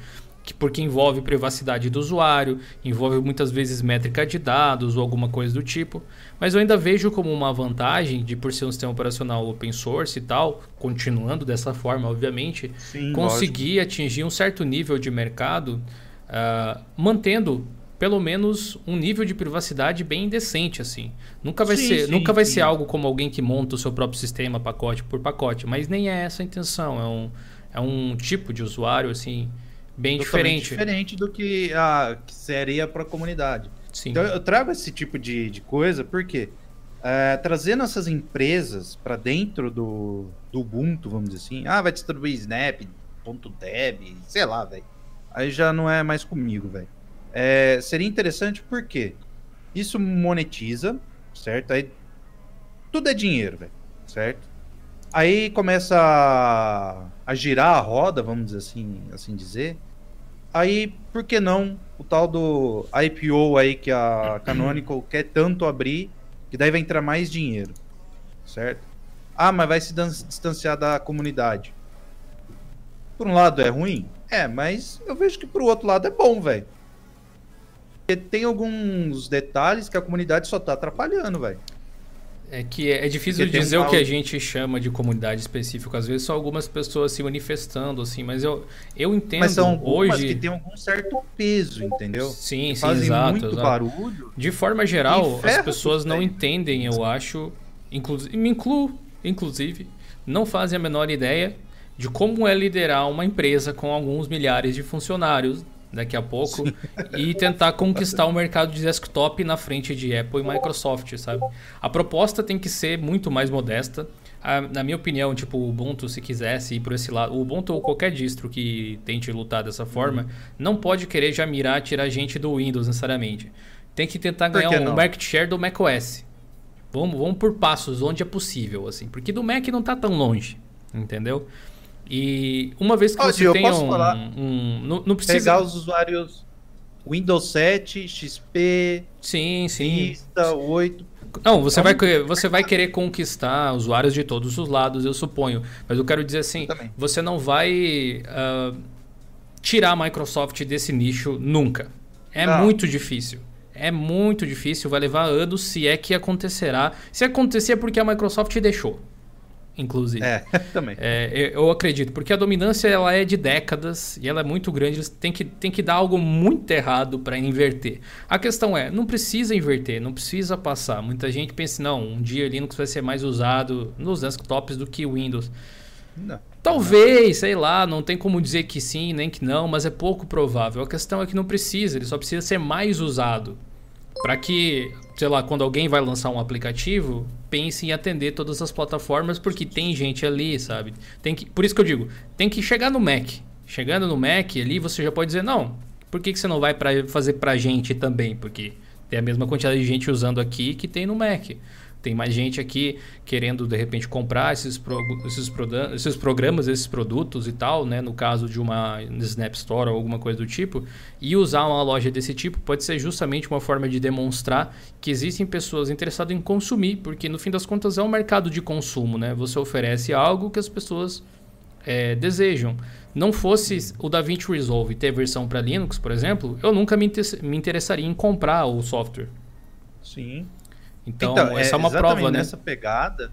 Porque envolve privacidade do usuário, envolve muitas vezes métrica de dados ou alguma coisa do tipo. Mas eu ainda vejo como uma vantagem de, por ser um sistema operacional open source e tal, continuando dessa forma, obviamente, Sim, conseguir lógico. atingir um certo nível de mercado uh, mantendo pelo menos um nível de privacidade bem decente assim. Nunca vai sim, ser, sim, nunca vai sim. ser algo como alguém que monta o seu próprio sistema pacote por pacote, mas nem é essa a intenção, é um, é um tipo de usuário assim bem diferente. diferente do que, a, que seria para a comunidade. Sim. Então eu trago esse tipo de, de coisa porque é, trazendo essas empresas para dentro do, do Ubuntu, vamos dizer assim, ah, vai distribuir Snap, ponto .deb, sei lá, velho aí já não é mais comigo, velho. É, seria interessante porque isso monetiza, certo? Aí tudo é dinheiro, velho, certo? Aí começa a, girar a roda, vamos dizer assim, assim dizer. Aí, por que não o tal do IPO aí que a Canonical quer tanto abrir, que daí vai entrar mais dinheiro, certo? Ah, mas vai se distanciar da comunidade. Por um lado é ruim, é, mas eu vejo que pro outro lado é bom, velho. Porque tem alguns detalhes que a comunidade só tá atrapalhando, velho. É que é, é difícil Porque dizer um... o que a gente chama de comunidade específica. Às vezes são algumas pessoas se manifestando, assim, mas eu, eu entendo mas são hoje. que tem algum certo peso, entendeu? Sim, que sim, fazem exato. Muito exato. barulho. De forma geral, as pessoas não entendem, eu acho. Inclusive, me incluo, inclusive, não fazem a menor ideia de como é liderar uma empresa com alguns milhares de funcionários daqui a pouco Sim. e tentar conquistar o mercado de desktop na frente de Apple e Microsoft, sabe? A proposta tem que ser muito mais modesta. na minha opinião, tipo, o Ubuntu, se quisesse ir por esse lado, o Ubuntu ou qualquer distro que tente lutar dessa forma, uhum. não pode querer já mirar, tirar gente do Windows necessariamente. Tem que tentar ganhar um market share do macOS. Vamos, vamos por passos onde é possível, assim, porque do Mac não está tão longe, entendeu? E uma vez que oh, você tem um, um, não, não precisa pegar os usuários Windows 7, XP, sim, sim, Vista 8. Não, você vai, você vai querer conquistar usuários de todos os lados, eu suponho. Mas eu quero dizer assim, você não vai uh, tirar a Microsoft desse nicho nunca. É não. muito difícil. É muito difícil, vai levar anos se é que acontecerá. Se acontecer é porque a Microsoft deixou inclusive. É, também. É, eu acredito, porque a dominância ela é de décadas e ela é muito grande, eles têm que, têm que dar algo muito errado para inverter. A questão é, não precisa inverter, não precisa passar. Muita gente pensa, não, um dia Linux vai ser mais usado nos desktops do que Windows. Não. Talvez, sei lá, não tem como dizer que sim, nem que não, mas é pouco provável. A questão é que não precisa, ele só precisa ser mais usado. Para que sei lá, quando alguém vai lançar um aplicativo, pense em atender todas as plataformas, porque tem gente ali, sabe? Tem que, por isso que eu digo, tem que chegar no Mac. Chegando no Mac ali, você já pode dizer, não, por que, que você não vai pra, fazer pra gente também? Porque tem a mesma quantidade de gente usando aqui que tem no Mac. Tem mais gente aqui querendo, de repente, comprar esses, pro, esses, esses programas, esses produtos e tal, né? No caso de uma Snap Store ou alguma coisa do tipo. E usar uma loja desse tipo pode ser justamente uma forma de demonstrar que existem pessoas interessadas em consumir, porque no fim das contas é um mercado de consumo, né? Você oferece algo que as pessoas é, desejam. Não fosse o DaVinci Resolve ter versão para Linux, por exemplo, eu nunca me, me interessaria em comprar o software. Sim. Então, então essa é, é uma prova, né? nessa pegada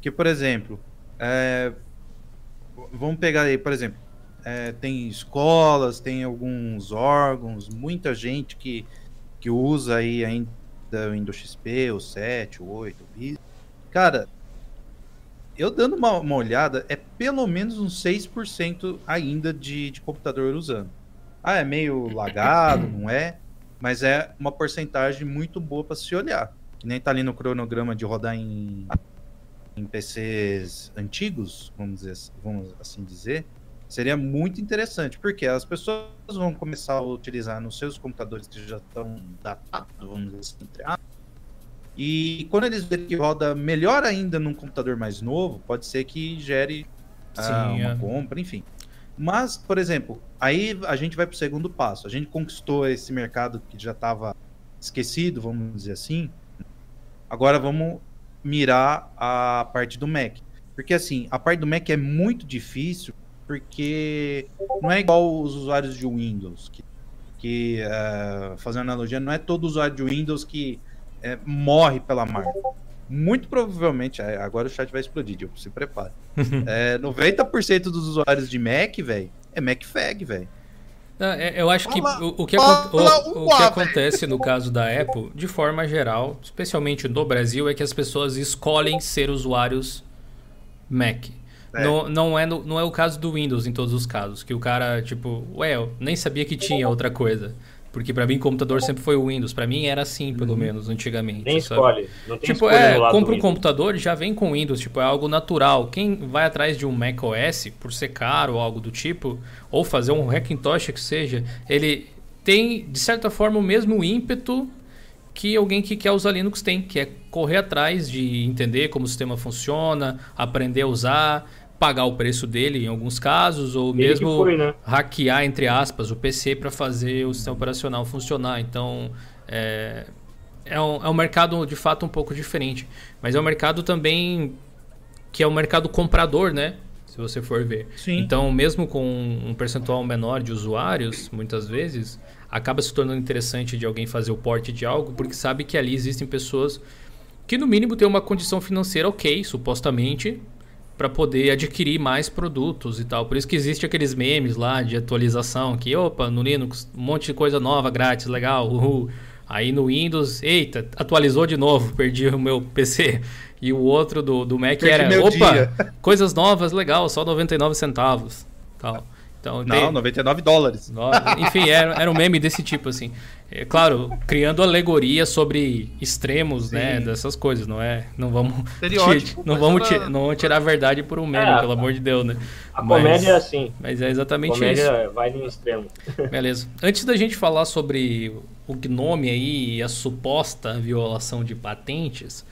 que, por exemplo, é, vamos pegar aí, por exemplo, é, tem escolas, tem alguns órgãos, muita gente que, que usa aí ainda o Windows XP, o 7, o 8, o 8. Cara, eu dando uma, uma, olhada, é pelo menos uns 6% ainda de, de computador usando. Ah, é meio lagado, não é? Mas é uma porcentagem muito boa para se olhar que nem tá ali no cronograma de rodar em, em PCs antigos, vamos, dizer, vamos assim dizer, seria muito interessante, porque as pessoas vão começar a utilizar nos seus computadores que já estão datados, vamos dizer assim, entre e quando eles verem que roda melhor ainda num computador mais novo, pode ser que gere ah, Sim, ah, uma é. compra, enfim. Mas, por exemplo, aí a gente vai para o segundo passo. A gente conquistou esse mercado que já estava esquecido, vamos dizer assim, Agora vamos mirar a parte do Mac. Porque assim, a parte do Mac é muito difícil, porque não é igual os usuários de Windows, que, que uh, fazendo analogia, não é todo usuário de Windows que uh, morre pela marca. Muito provavelmente, é, agora o chat vai explodir, Diogo, se prepare. é, 90% dos usuários de Mac, velho, é MacFag, velho. É, eu acho que o, o que, o, o, que acontece no caso da Apple, de forma geral, especialmente no Brasil, é que as pessoas escolhem ser usuários Mac. É. Não, não, é no, não é o caso do Windows em todos os casos, que o cara, tipo, ué, eu nem sabia que tinha outra coisa. Porque para mim computador sempre foi o Windows. Para mim era assim, pelo uhum. menos, antigamente. Nem sabe? escolhe. Não tem tipo, é, compra um computador e já vem com Windows. Tipo, é algo natural. Quem vai atrás de um Mac OS, por ser caro ou algo do tipo, ou fazer um Hackintosh que seja, ele tem, de certa forma, o mesmo ímpeto que alguém que quer usar Linux tem, que é correr atrás de entender como o sistema funciona, aprender a usar, pagar o preço dele em alguns casos, ou Ele mesmo foi, né? hackear, entre aspas, o PC para fazer o sistema operacional funcionar. Então, é, é, um, é um mercado de fato um pouco diferente. Mas é um mercado também que é um mercado comprador, né? Se você for ver. Sim. Então, mesmo com um percentual menor de usuários, muitas vezes, acaba se tornando interessante de alguém fazer o porte de algo, porque sabe que ali existem pessoas que, no mínimo, têm uma condição financeira ok, supostamente, para poder adquirir mais produtos e tal. Por isso que existe aqueles memes lá de atualização que, opa, no Linux, um monte de coisa nova grátis, legal, uhul. Aí no Windows, eita, atualizou de novo, perdi o meu PC. E o outro do, do Mac perdi era, opa, dia. coisas novas, legal, só 99 centavos. Tal. Então, Não, tem... 99 dólares. Enfim, era, era um meme desse tipo, assim. É, claro, criando alegoria sobre extremos, né, Sim. né, dessas coisas, não é? Não vamos, não vamos, não vamos tirar a verdade por um meme, é, pelo amor de Deus, né? A mas, comédia é assim. Mas é exatamente a comédia isso. vai no extremo. Beleza. Antes da gente falar sobre o Gnome aí e a suposta violação de patentes,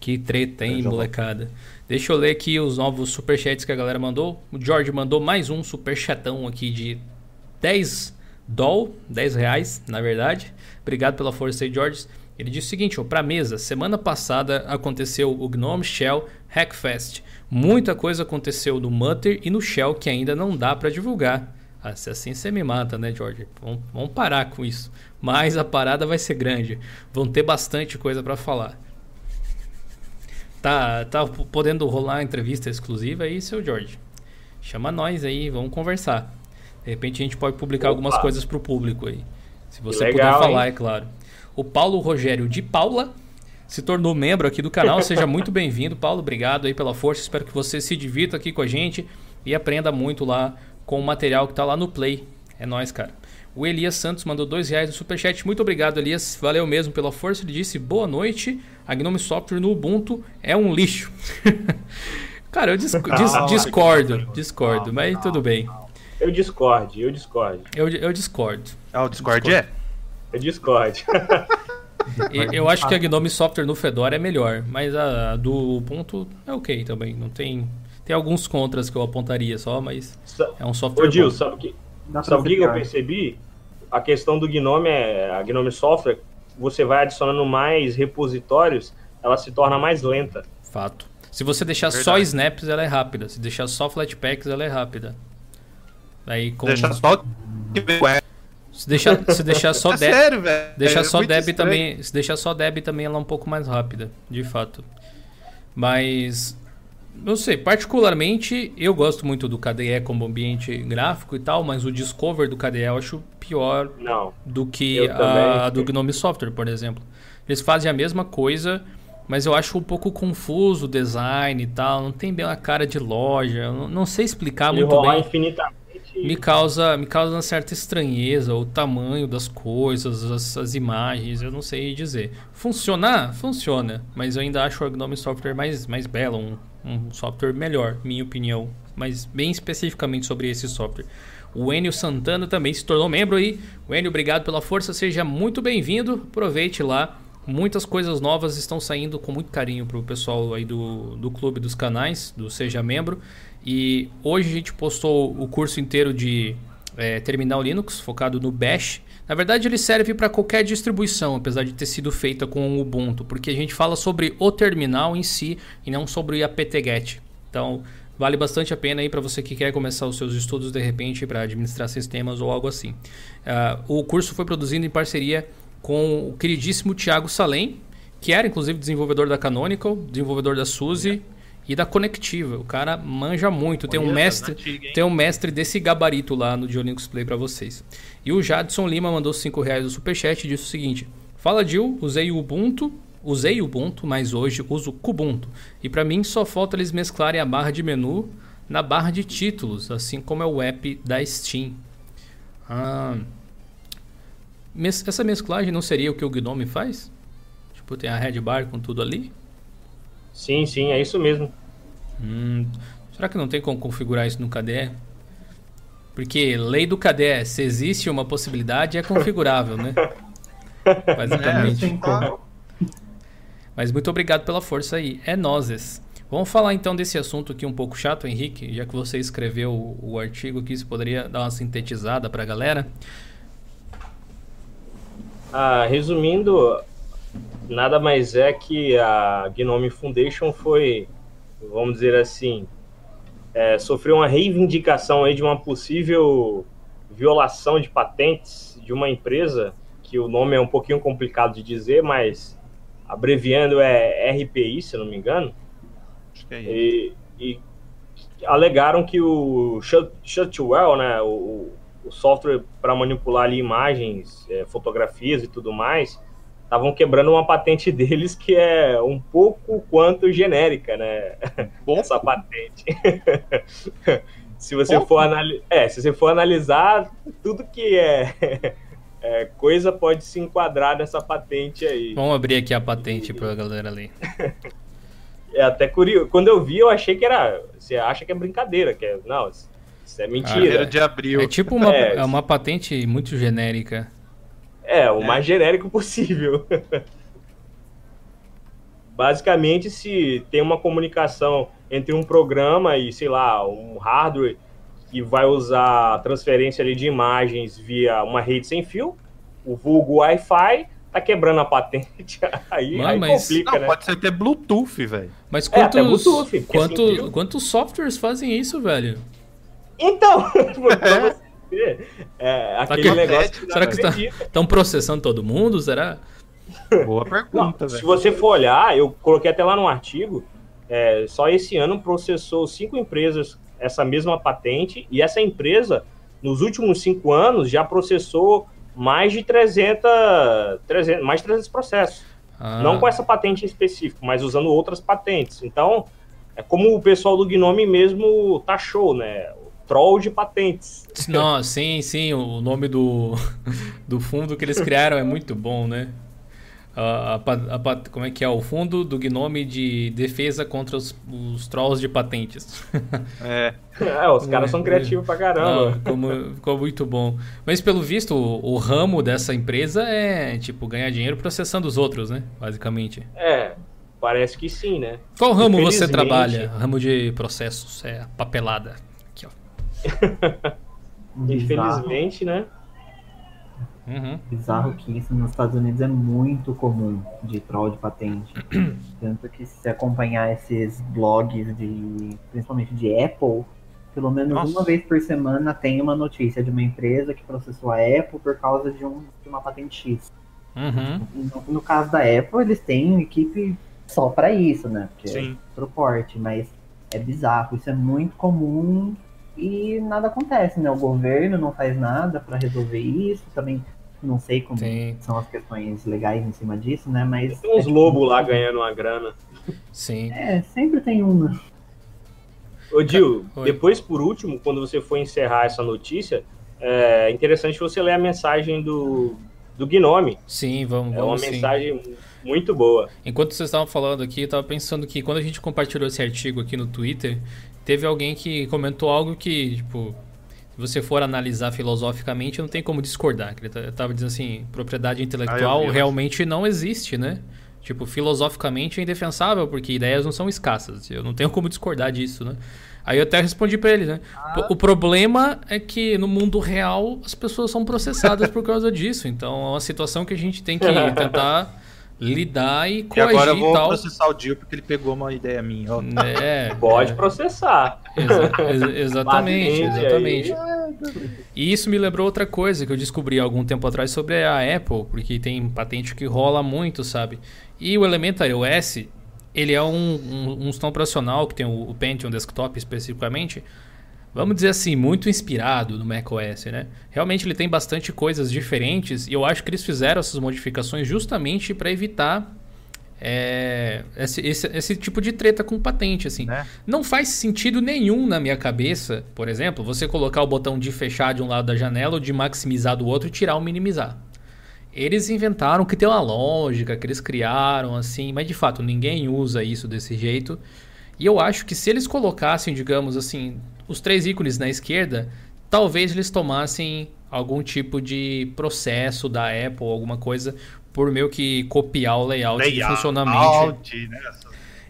que treta, hein, molecada? Deixa eu ler aqui os novos superchats que a galera mandou. O George mandou mais um superchatão aqui de 10 doll, 10 reais, na verdade. Obrigado pela força aí, George. Ele disse o seguinte, ó, pra mesa, semana passada aconteceu o Gnome Shell Hackfest. Muita coisa aconteceu no Mutter e no Shell que ainda não dá para divulgar. Ah, se assim você me mata, né, George? Vamos, vamos parar com isso. Mas a parada vai ser grande. Vão ter bastante coisa para falar. Tá, tá podendo rolar entrevista exclusiva aí, seu Jorge? Chama nós aí, vamos conversar. De repente a gente pode publicar Opa. algumas coisas para o público aí. Se você legal, puder falar, hein? é claro. O Paulo Rogério de Paula se tornou membro aqui do canal. Seja muito bem-vindo, Paulo. Obrigado aí pela força. Espero que você se divirta aqui com a gente e aprenda muito lá com o material que está lá no Play. É nóis, cara. O Elias Santos mandou dois reais no superchat. Muito obrigado, Elias. Valeu mesmo pela força. Ele disse: Boa noite. A Gnome Software no Ubuntu é um lixo. Cara, eu dis dis discordo. Discordo, mas tudo bem. Eu discordo, eu discordo. Eu, eu discordo. Ah, o Discord é? Eu discordo. eu acho que a Gnome Software no Fedora é melhor, mas a, a do Ubuntu é ok também. Não tem. Tem alguns contras que eu apontaria só, mas é um software. Ô, Gil, sabe que, sabe o que eu percebi? A questão do Gnome é. A Gnome Software, você vai adicionando mais repositórios, ela se torna mais lenta. Fato. Se você deixar Verdade. só snaps, ela é rápida. Se deixar só flatpaks, ela é rápida. Aí com... Deixar só se deixar, se deixar só é Deb, sério, velho. Deixar é só Deb também, se deixar só Deb também ela é um pouco mais rápida, de fato. Mas não sei, particularmente eu gosto muito do KDE como ambiente gráfico e tal, mas o Discover do KDE eu acho pior não, do que a, a do Gnome Software, por exemplo. Eles fazem a mesma coisa, mas eu acho um pouco confuso o design e tal, não tem bem a cara de loja, não, não sei explicar muito bem. infinitamente me causa, me causa uma certa estranheza o tamanho das coisas, as, as, imagens, eu não sei dizer. Funcionar? Funciona, mas eu ainda acho o Gnome Software mais, mais belo, um, um software melhor, minha opinião. Mas bem especificamente sobre esse software. O Enio Santana também se tornou membro aí. O Enio, obrigado pela força, seja muito bem-vindo. Aproveite lá. Muitas coisas novas estão saindo com muito carinho para o pessoal aí do, do clube dos canais, do Seja Membro. E hoje a gente postou o curso inteiro de é, Terminal Linux, focado no Bash. Na verdade, ele serve para qualquer distribuição, apesar de ter sido feita com o Ubuntu, porque a gente fala sobre o terminal em si e não sobre o apt-get. Então, vale bastante a pena aí para você que quer começar os seus estudos de repente para administrar sistemas ou algo assim. Uh, o curso foi produzido em parceria com o queridíssimo Thiago Salem, que era inclusive desenvolvedor da Canonical, desenvolvedor da SUSE e da Conectiva. O cara manja muito. Tem um mestre, antiga, tem um mestre desse gabarito lá no Diolinux Play para vocês. E o Jadson Lima mandou 5 reais no superchat e disse o seguinte: Fala Dil, usei o Ubuntu, usei o Ubuntu, mas hoje uso Kubuntu. E para mim só falta eles mesclarem a barra de menu na barra de títulos, assim como é o app da Steam. Ah, essa mesclagem não seria o que o Gnome faz? Tipo, tem a red bar com tudo ali? Sim, sim, é isso mesmo. Hum, será que não tem como configurar isso no KDE? Porque lei do KDE, se existe uma possibilidade, é configurável, né? Basicamente. É, Mas muito obrigado pela força aí. É nozes. Vamos falar então desse assunto aqui um pouco chato, Henrique, já que você escreveu o, o artigo aqui, você poderia dar uma sintetizada para a galera? Ah, resumindo, nada mais é que a Gnome Foundation foi, vamos dizer assim, é, sofreu uma reivindicação aí de uma possível violação de patentes de uma empresa, que o nome é um pouquinho complicado de dizer, mas abreviando é RPI, se não me engano. Acho que é isso. E, e alegaram que o Shutwell, né, o, o software para manipular ali imagens, é, fotografias e tudo mais, estavam quebrando uma patente deles que é um pouco quanto genérica, né? Bom. Essa patente. se você for analisar, é, se você for analisar tudo que é, é, coisa pode se enquadrar nessa patente aí. Vamos abrir aqui a patente para a galera ler. é até curioso. Quando eu vi, eu achei que era. Você acha que é brincadeira, que é não, isso é mentira. Ah, de abril. É tipo uma, é, é uma patente muito genérica. É, o é. mais genérico possível. Basicamente, se tem uma comunicação entre um programa e, sei lá, um hardware que vai usar transferência ali de imagens via uma rede sem fio, o vulgo Wi-Fi, tá quebrando a patente. Aí, Mano, aí mas... complica, Não, né? Pode ser até Bluetooth, velho. Mas quantos, é, Bluetooth, quanto, quantos softwares fazem isso, velho? Então, é. É, aquele que, negócio será que estão processando todo mundo? Será? Boa pergunta, Se você for olhar, eu coloquei até lá no artigo, é, só esse ano processou cinco empresas essa mesma patente e essa empresa, nos últimos cinco anos, já processou mais de 300, 300 mais de 300 processos. Ah. Não com essa patente em específico, mas usando outras patentes. Então, é como o pessoal do Gnome mesmo taxou, né? Troll de patentes. Não, sim, sim, o nome do, do fundo que eles criaram é muito bom, né? A, a, a, como é que é? O fundo do Gnome de defesa contra os, os trolls de patentes. É. é os caras são criativos pra caramba. Não, ficou, ficou, muito bom. Mas pelo visto, o, o, ramo dessa empresa é, tipo, ganhar dinheiro processando os outros, né? Basicamente. É, parece que sim, né? Qual ramo você trabalha? Ramo de processos, é papelada. Infelizmente, né? Uhum. Bizarro que isso nos Estados Unidos é muito comum de troll de patente. Tanto que se acompanhar esses blogs de. principalmente de Apple, pelo menos Nossa. uma vez por semana tem uma notícia de uma empresa que processou a Apple por causa de, um, de uma patente X. Uhum. No, no, caso da Apple, eles têm equipe só para isso, né? Porque Sim. é pro porte, mas é bizarro, isso é muito comum e nada acontece, né? O governo não faz nada para resolver isso, também não sei como Sim. são as questões legais em cima disso, né? Mas. Tem uns é lobos lá ganhando uma grana. Sim. É, sempre tem uma. Ô, Dil, depois, por último, quando você for encerrar essa notícia, é interessante você ler a mensagem do, do Gnome. Sim, vamos, É uma sim. mensagem muito boa. Enquanto vocês estavam falando aqui, eu estava pensando que quando a gente compartilhou esse artigo aqui no Twitter, teve alguém que comentou algo que, tipo, se você for analisar filosoficamente, não tem como discordar. Ele estava dizendo assim, propriedade intelectual ah, realmente não existe, né? Tipo, filosoficamente é indefensável, porque ideias não são escassas. Eu não tenho como discordar disso, né? Aí eu até respondi para ele, né? Ah. O problema é que no mundo real as pessoas são processadas por causa disso. Então é uma situação que a gente tem que tentar lidar e coagir e agora eu vou tal. processar o Dio porque ele pegou uma ideia minha. Ó. É, Pode é. processar. Exa ex exatamente, exatamente. E isso me lembrou outra coisa que eu descobri há algum tempo atrás sobre a Apple, porque tem patente que rola muito, sabe? E o Elementary OS, ele é um, um, um sistema operacional que tem o, o Pentium Desktop especificamente, vamos dizer assim, muito inspirado no macOS, né? Realmente ele tem bastante coisas diferentes e eu acho que eles fizeram essas modificações justamente para evitar é, esse, esse, esse, tipo de treta com patente, assim. Né? Não faz sentido nenhum na minha cabeça, por exemplo, você colocar o botão de fechar de um lado da janela ou de maximizar do outro e tirar o minimizar. Eles inventaram que tem uma lógica que eles criaram, assim, mas de fato ninguém usa isso desse jeito. E eu acho que se eles colocassem, digamos assim, os três ícones na esquerda, talvez eles tomassem algum tipo de processo da Apple, alguma coisa, por meio que copiar o layout, layout de funcionamento. Né?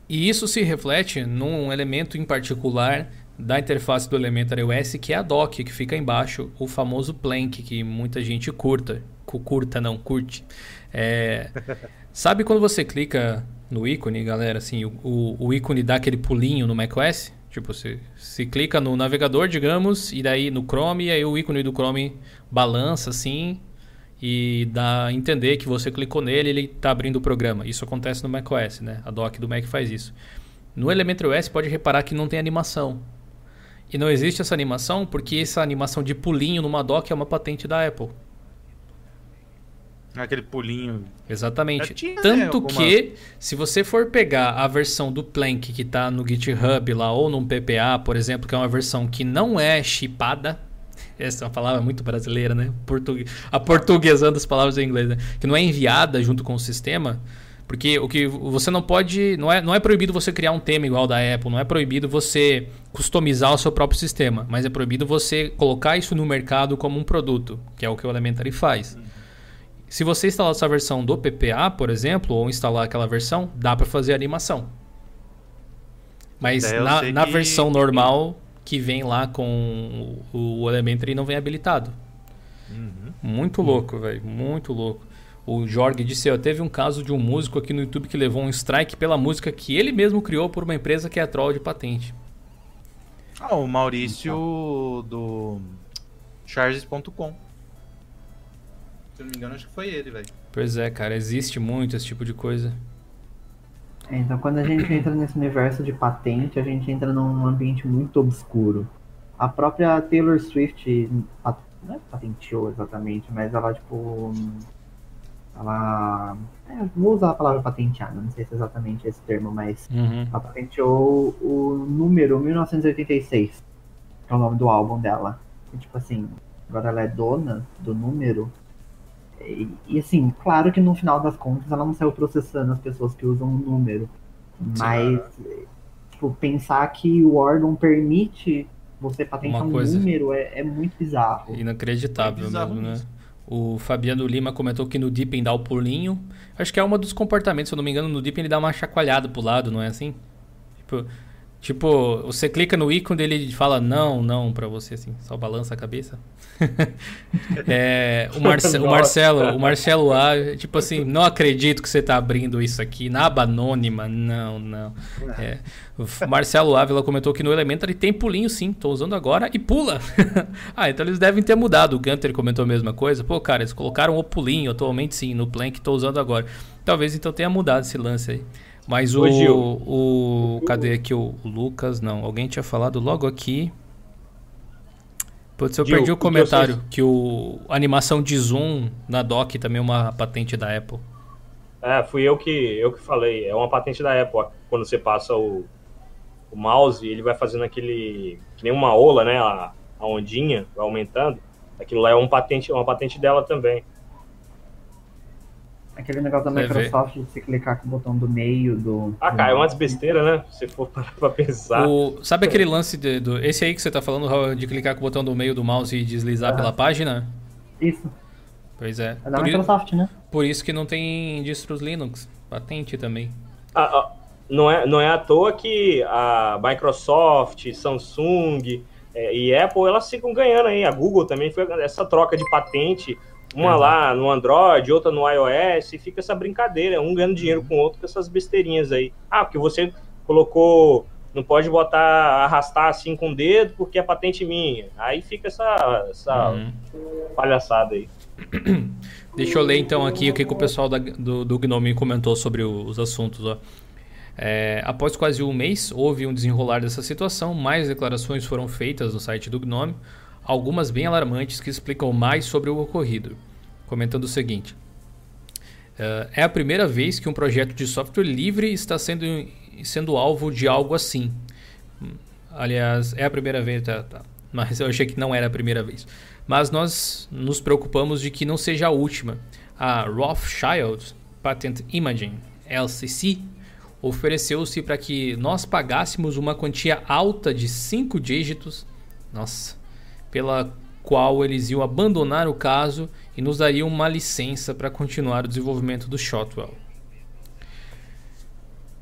E isso se reflete num elemento em particular da interface do Elementary OS, que é a dock, que fica embaixo, o famoso plank, que muita gente curta. Curta não, curte. É, sabe quando você clica no ícone, galera, assim, o, o, o ícone dá aquele pulinho no macOS? Tipo, você se clica no navegador, digamos, e daí no Chrome, e aí o ícone do Chrome balança assim e dá a entender que você clicou nele ele está abrindo o programa. Isso acontece no macOS, né? A dock do Mac faz isso. No Elementary OS pode reparar que não tem animação. E não existe essa animação porque essa animação de pulinho numa dock é uma patente da Apple. Aquele pulinho. Exatamente. Tinha, né, Tanto né, que, se você for pegar a versão do Plank que está no GitHub lá, ou num PPA, por exemplo, que é uma versão que não é chipada. Essa é uma palavra muito brasileira, né? Portugue... A portuguesando as palavras em inglês, né? Que não é enviada junto com o sistema. Porque o que você não pode. Não é, não é proibido você criar um tema igual da Apple, não é proibido você customizar o seu próprio sistema, mas é proibido você colocar isso no mercado como um produto, que é o que o Elementary faz. Se você instalar essa versão do PPA, por exemplo, ou instalar aquela versão, dá para fazer animação. Mas na, na que... versão normal, que vem lá com o, o Elementary, não vem habilitado. Uhum. Muito uhum. louco, velho. Muito louco. O Jorge disse: ó, teve um caso de um músico aqui no YouTube que levou um strike pela música que ele mesmo criou por uma empresa que é troll de patente. Ah, o Maurício do Charges.com eu não me engano, acho que foi ele, velho. Pois é, cara, existe muito esse tipo de coisa. É, então quando a gente entra nesse universo de patente, a gente entra num ambiente muito obscuro. A própria Taylor Swift, não é patenteou exatamente, mas ela, tipo. Ela. É, vou usar a palavra patenteada, não sei se é exatamente esse termo, mas. Uhum. Ela patenteou o número 1986 é o nome do álbum dela. E, tipo assim, agora ela é dona do número. E, e, assim, claro que no final das contas ela não saiu processando as pessoas que usam o número. Mas, tipo, pensar que o órgão permite você patentear um número é, é, muito bizarro. Inacreditável é bizarro mesmo, né? O Fabiano Lima comentou que no Deepin dá o pulinho. Acho que é um dos comportamentos, se eu não me engano, no Deepin ele dá uma chacoalhada pro lado, não é assim? Tipo, tipo você clica no ícone dele fala não, não pra você, assim, só balança a cabeça. é, o, Marce o, Marcelo, o Marcelo A, tipo assim, não acredito que você tá abrindo isso aqui na aba anônima. Não, não. É, o Marcelo Ávila comentou que no Elementor tem pulinho sim, tô usando agora e pula. ah, então eles devem ter mudado. O Gunter comentou a mesma coisa. Pô, cara, eles colocaram o pulinho atualmente sim, no Plank tô usando agora. Talvez então tenha mudado esse lance aí. Mas o, o, o. Cadê aqui o, o Lucas? Não, alguém tinha falado logo aqui. Putz, eu Gil, perdi o comentário que, que o a animação de zoom na dock também é uma patente da Apple. É, fui eu que eu que falei. É uma patente da Apple. Quando você passa o, o mouse, ele vai fazendo aquele que nem uma ola, né? A, a ondinha vai aumentando. Aquilo lá é um patente, uma patente dela também. Aquele negócio da Microsoft de você clicar com o botão do meio do. Ah, cara, é uma besteira, né? Se for parar pra pensar. O, sabe aquele lance de, do. Esse aí que você tá falando, de clicar com o botão do meio do mouse e deslizar pela página? Isso. Pois é. É da por Microsoft, né? Por isso que não tem distros Linux. Patente também. Ah, ah, não, é, não é à toa que a Microsoft, Samsung é, e Apple elas ficam ganhando aí. A Google também foi essa troca de patente uma lá no Android, outra no iOS, e fica essa brincadeira, um ganhando dinheiro com o outro com essas besteirinhas aí. Ah, porque você colocou, não pode botar, arrastar assim com o dedo porque é patente minha. Aí fica essa, essa uhum. palhaçada aí. Deixa eu ler então aqui o que, que o pessoal da, do, do Gnome comentou sobre os assuntos. Ó. É, após quase um mês, houve um desenrolar dessa situação, mais declarações foram feitas no site do Gnome algumas bem alarmantes que explicam mais sobre o ocorrido, comentando o seguinte: uh, É a primeira vez que um projeto de software livre está sendo, sendo alvo de algo assim. Aliás, é a primeira vez, tá, tá. mas eu achei que não era a primeira vez. Mas nós nos preocupamos de que não seja a última. A Rothschild Patent Imaging LCC ofereceu-se para que nós pagássemos uma quantia alta de 5 dígitos. Nossa, pela qual eles iam abandonar o caso e nos dariam uma licença para continuar o desenvolvimento do Shotwell.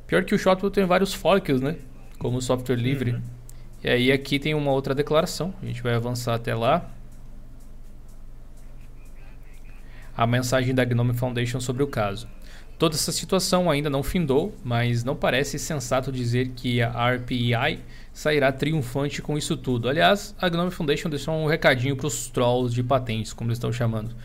Pior que o Shotwell tem vários forks, né? Como software livre. Uhum. E aí aqui tem uma outra declaração. A gente vai avançar até lá. A mensagem da Gnome Foundation sobre o caso. Toda essa situação ainda não findou, mas não parece sensato dizer que a RPI sairá triunfante com isso tudo. Aliás, a Gnome Foundation deixou um recadinho para os trolls de patentes, como eles estão chamando.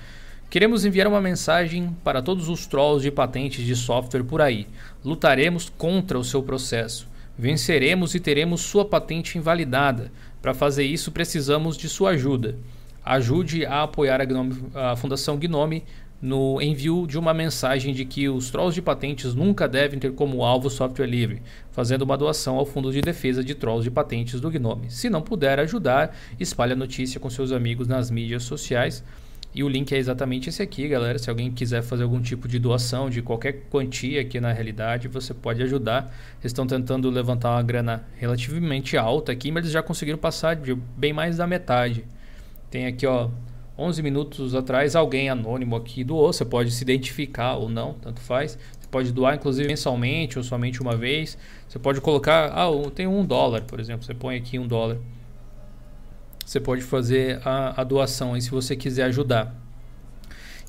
Queremos enviar uma mensagem para todos os trolls de patentes de software por aí. Lutaremos contra o seu processo. Venceremos e teremos sua patente invalidada. Para fazer isso, precisamos de sua ajuda. Ajude a apoiar a, Gnome, a Fundação Gnome no envio de uma mensagem de que os trolls de patentes nunca devem ter como alvo software livre, fazendo uma doação ao Fundo de Defesa de Trolls de Patentes do Gnome. Se não puder ajudar, espalhe a notícia com seus amigos nas mídias sociais. E o link é exatamente esse aqui, galera. Se alguém quiser fazer algum tipo de doação de qualquer quantia aqui na realidade, você pode ajudar. Eles estão tentando levantar uma grana relativamente alta aqui, mas eles já conseguiram passar de bem mais da metade. Tem aqui, ó, 11 minutos atrás, alguém anônimo aqui doou. Você pode se identificar ou não, tanto faz. Você pode doar, inclusive, mensalmente ou somente uma vez. Você pode colocar, ah, tenho um dólar, por exemplo. Você põe aqui um dólar. Você pode fazer a, a doação aí se você quiser ajudar.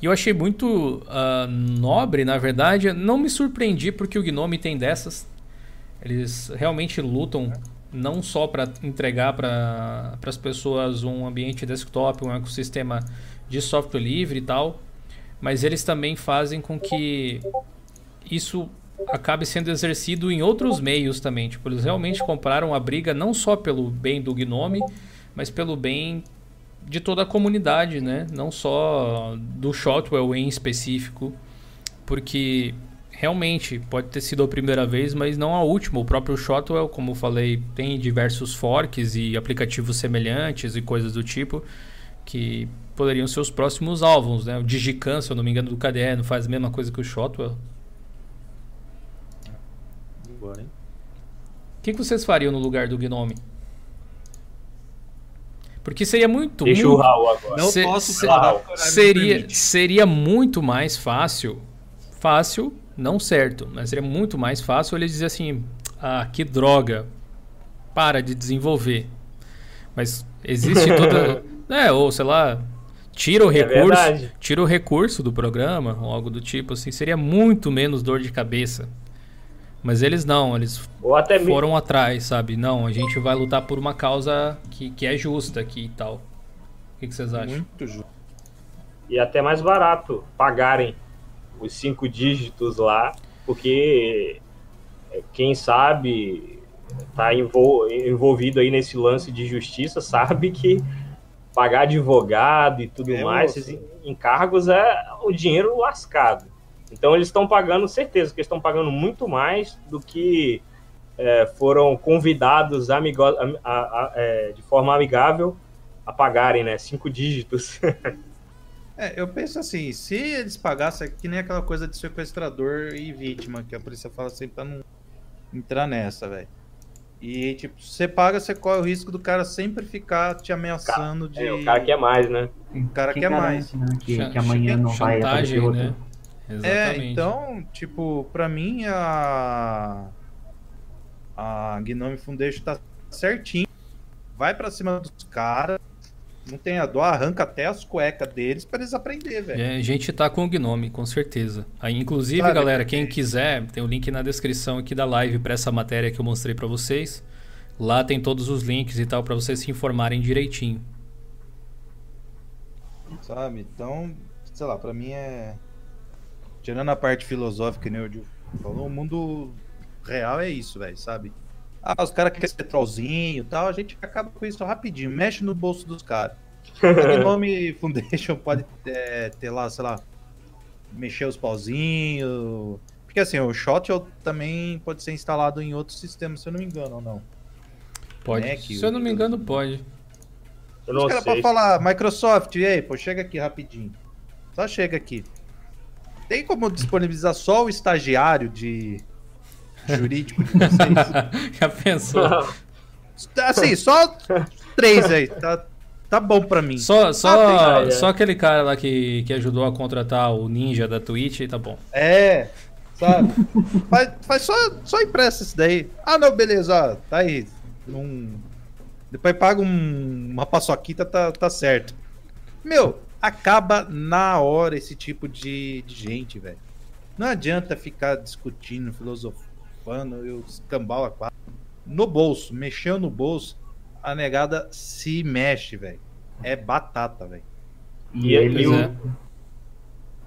E eu achei muito uh, nobre, na verdade. Não me surpreendi porque o Gnome tem dessas. Eles realmente lutam não só para entregar para as pessoas um ambiente desktop, um ecossistema de software livre e tal, mas eles também fazem com que isso acabe sendo exercido em outros meios também. Tipo, eles realmente compraram a briga não só pelo bem do Gnome, mas pelo bem de toda a comunidade, né? Não só do Shotwell em específico, porque realmente pode ter sido a primeira vez, mas não a última. O próprio Shotwell, como eu falei, tem diversos forks e aplicativos semelhantes e coisas do tipo que poderiam ser os próximos álbuns, né? O Digican, se eu não me engano, do KDE, não faz a mesma coisa que o Shotwell. Bora, hein? O que, que vocês fariam no lugar do Gnome? Porque seria muito. Deixa muito, o Raul agora. Não Se- posso se- falar, seria, seria muito mais fácil. Fácil, não certo, mas seria muito mais fácil ele dizer assim: ah, que droga, para de desenvolver. Mas existe toda. é, ou sei lá, tira o É recurso. verdade. tira o recurso do programa, ou algo do tipo, assim, seria muito menos dor de cabeça. Mas eles não, eles Ou até mesmo. foram atrás, sabe? Não, a gente vai lutar por uma causa que, que é justa aqui e tal. O que, que vocês acham? Muito justo. E até mais barato pagarem os cinco dígitos lá, porque é, quem sabe tá envol- envolvido aí nesse lance de justiça sabe que pagar advogado e tudo É, mais, esses encargos é o dinheiro lascado. Então eles estão pagando, certeza que eles estão pagando muito mais do que é, foram convidados amigo, a- a- a- é, de forma amigável a pagarem, né? Cinco dígitos. É, eu penso assim, se eles pagassem, é que nem aquela coisa de sequestrador e vítima, que a polícia fala sempre pra não entrar nessa, velho. E, tipo, você paga, você corre o risco do cara sempre ficar te ameaçando de. É, o cara quer mais, né? O cara Quem quer garante, mais. né, que, que amanhã não vai aparecer outro. né? Exatamente. É, então, tipo, pra mim a. A Gnome Foundation tá certinho. Vai pra cima dos caras. Não tem a dó, arranca até as cuecas deles pra eles aprenderem, velho. É, a gente tá com o Gnome, com certeza. Aí, inclusive, Sabe, galera, quem quiser, tem o link na descrição aqui da live pra essa matéria que eu mostrei pra vocês. Lá tem todos os links e tal pra vocês se informarem direitinho. Sabe? Então, sei lá, pra mim é. Tirando a parte filosófica, falou, o mundo real é isso, velho, sabe? Ah, os caras querem ser trollzinho e tal, a gente acaba com isso rapidinho, mexe no bolso dos caras. A Gnome Foundation pode é, ter lá, sei lá, mexer os pauzinhos. Porque assim, o Shotwell também pode ser instalado em outros sistemas, se eu não me engano, ou não. Pode. Mac, se eu não me engano, pode. Eu Os não caras sei. podem falar, Microsoft, e aí, pô, chega aqui rapidinho. Só chega aqui. Tem como disponibilizar só o estagiário de jurídico de vocês? Já pensou? assim, só três aí. Tá, tá bom pra mim. Só, só, Ah, tem- só aquele cara lá que, que ajudou a contratar o ninja da Twitch, tá bom. É, sabe? faz, faz só, só impressa isso daí. Ah, não, beleza, ó, tá aí. Num... Depois paga um- uma paçoquita, tá, tá certo. Meu, acaba na hora esse tipo de, de gente, velho. Não adianta ficar discutindo, filosofando, eu escambau a quatro. No bolso, mexeu no bolso, a negada se mexe, velho. É batata, velho. E, E- eles. e o-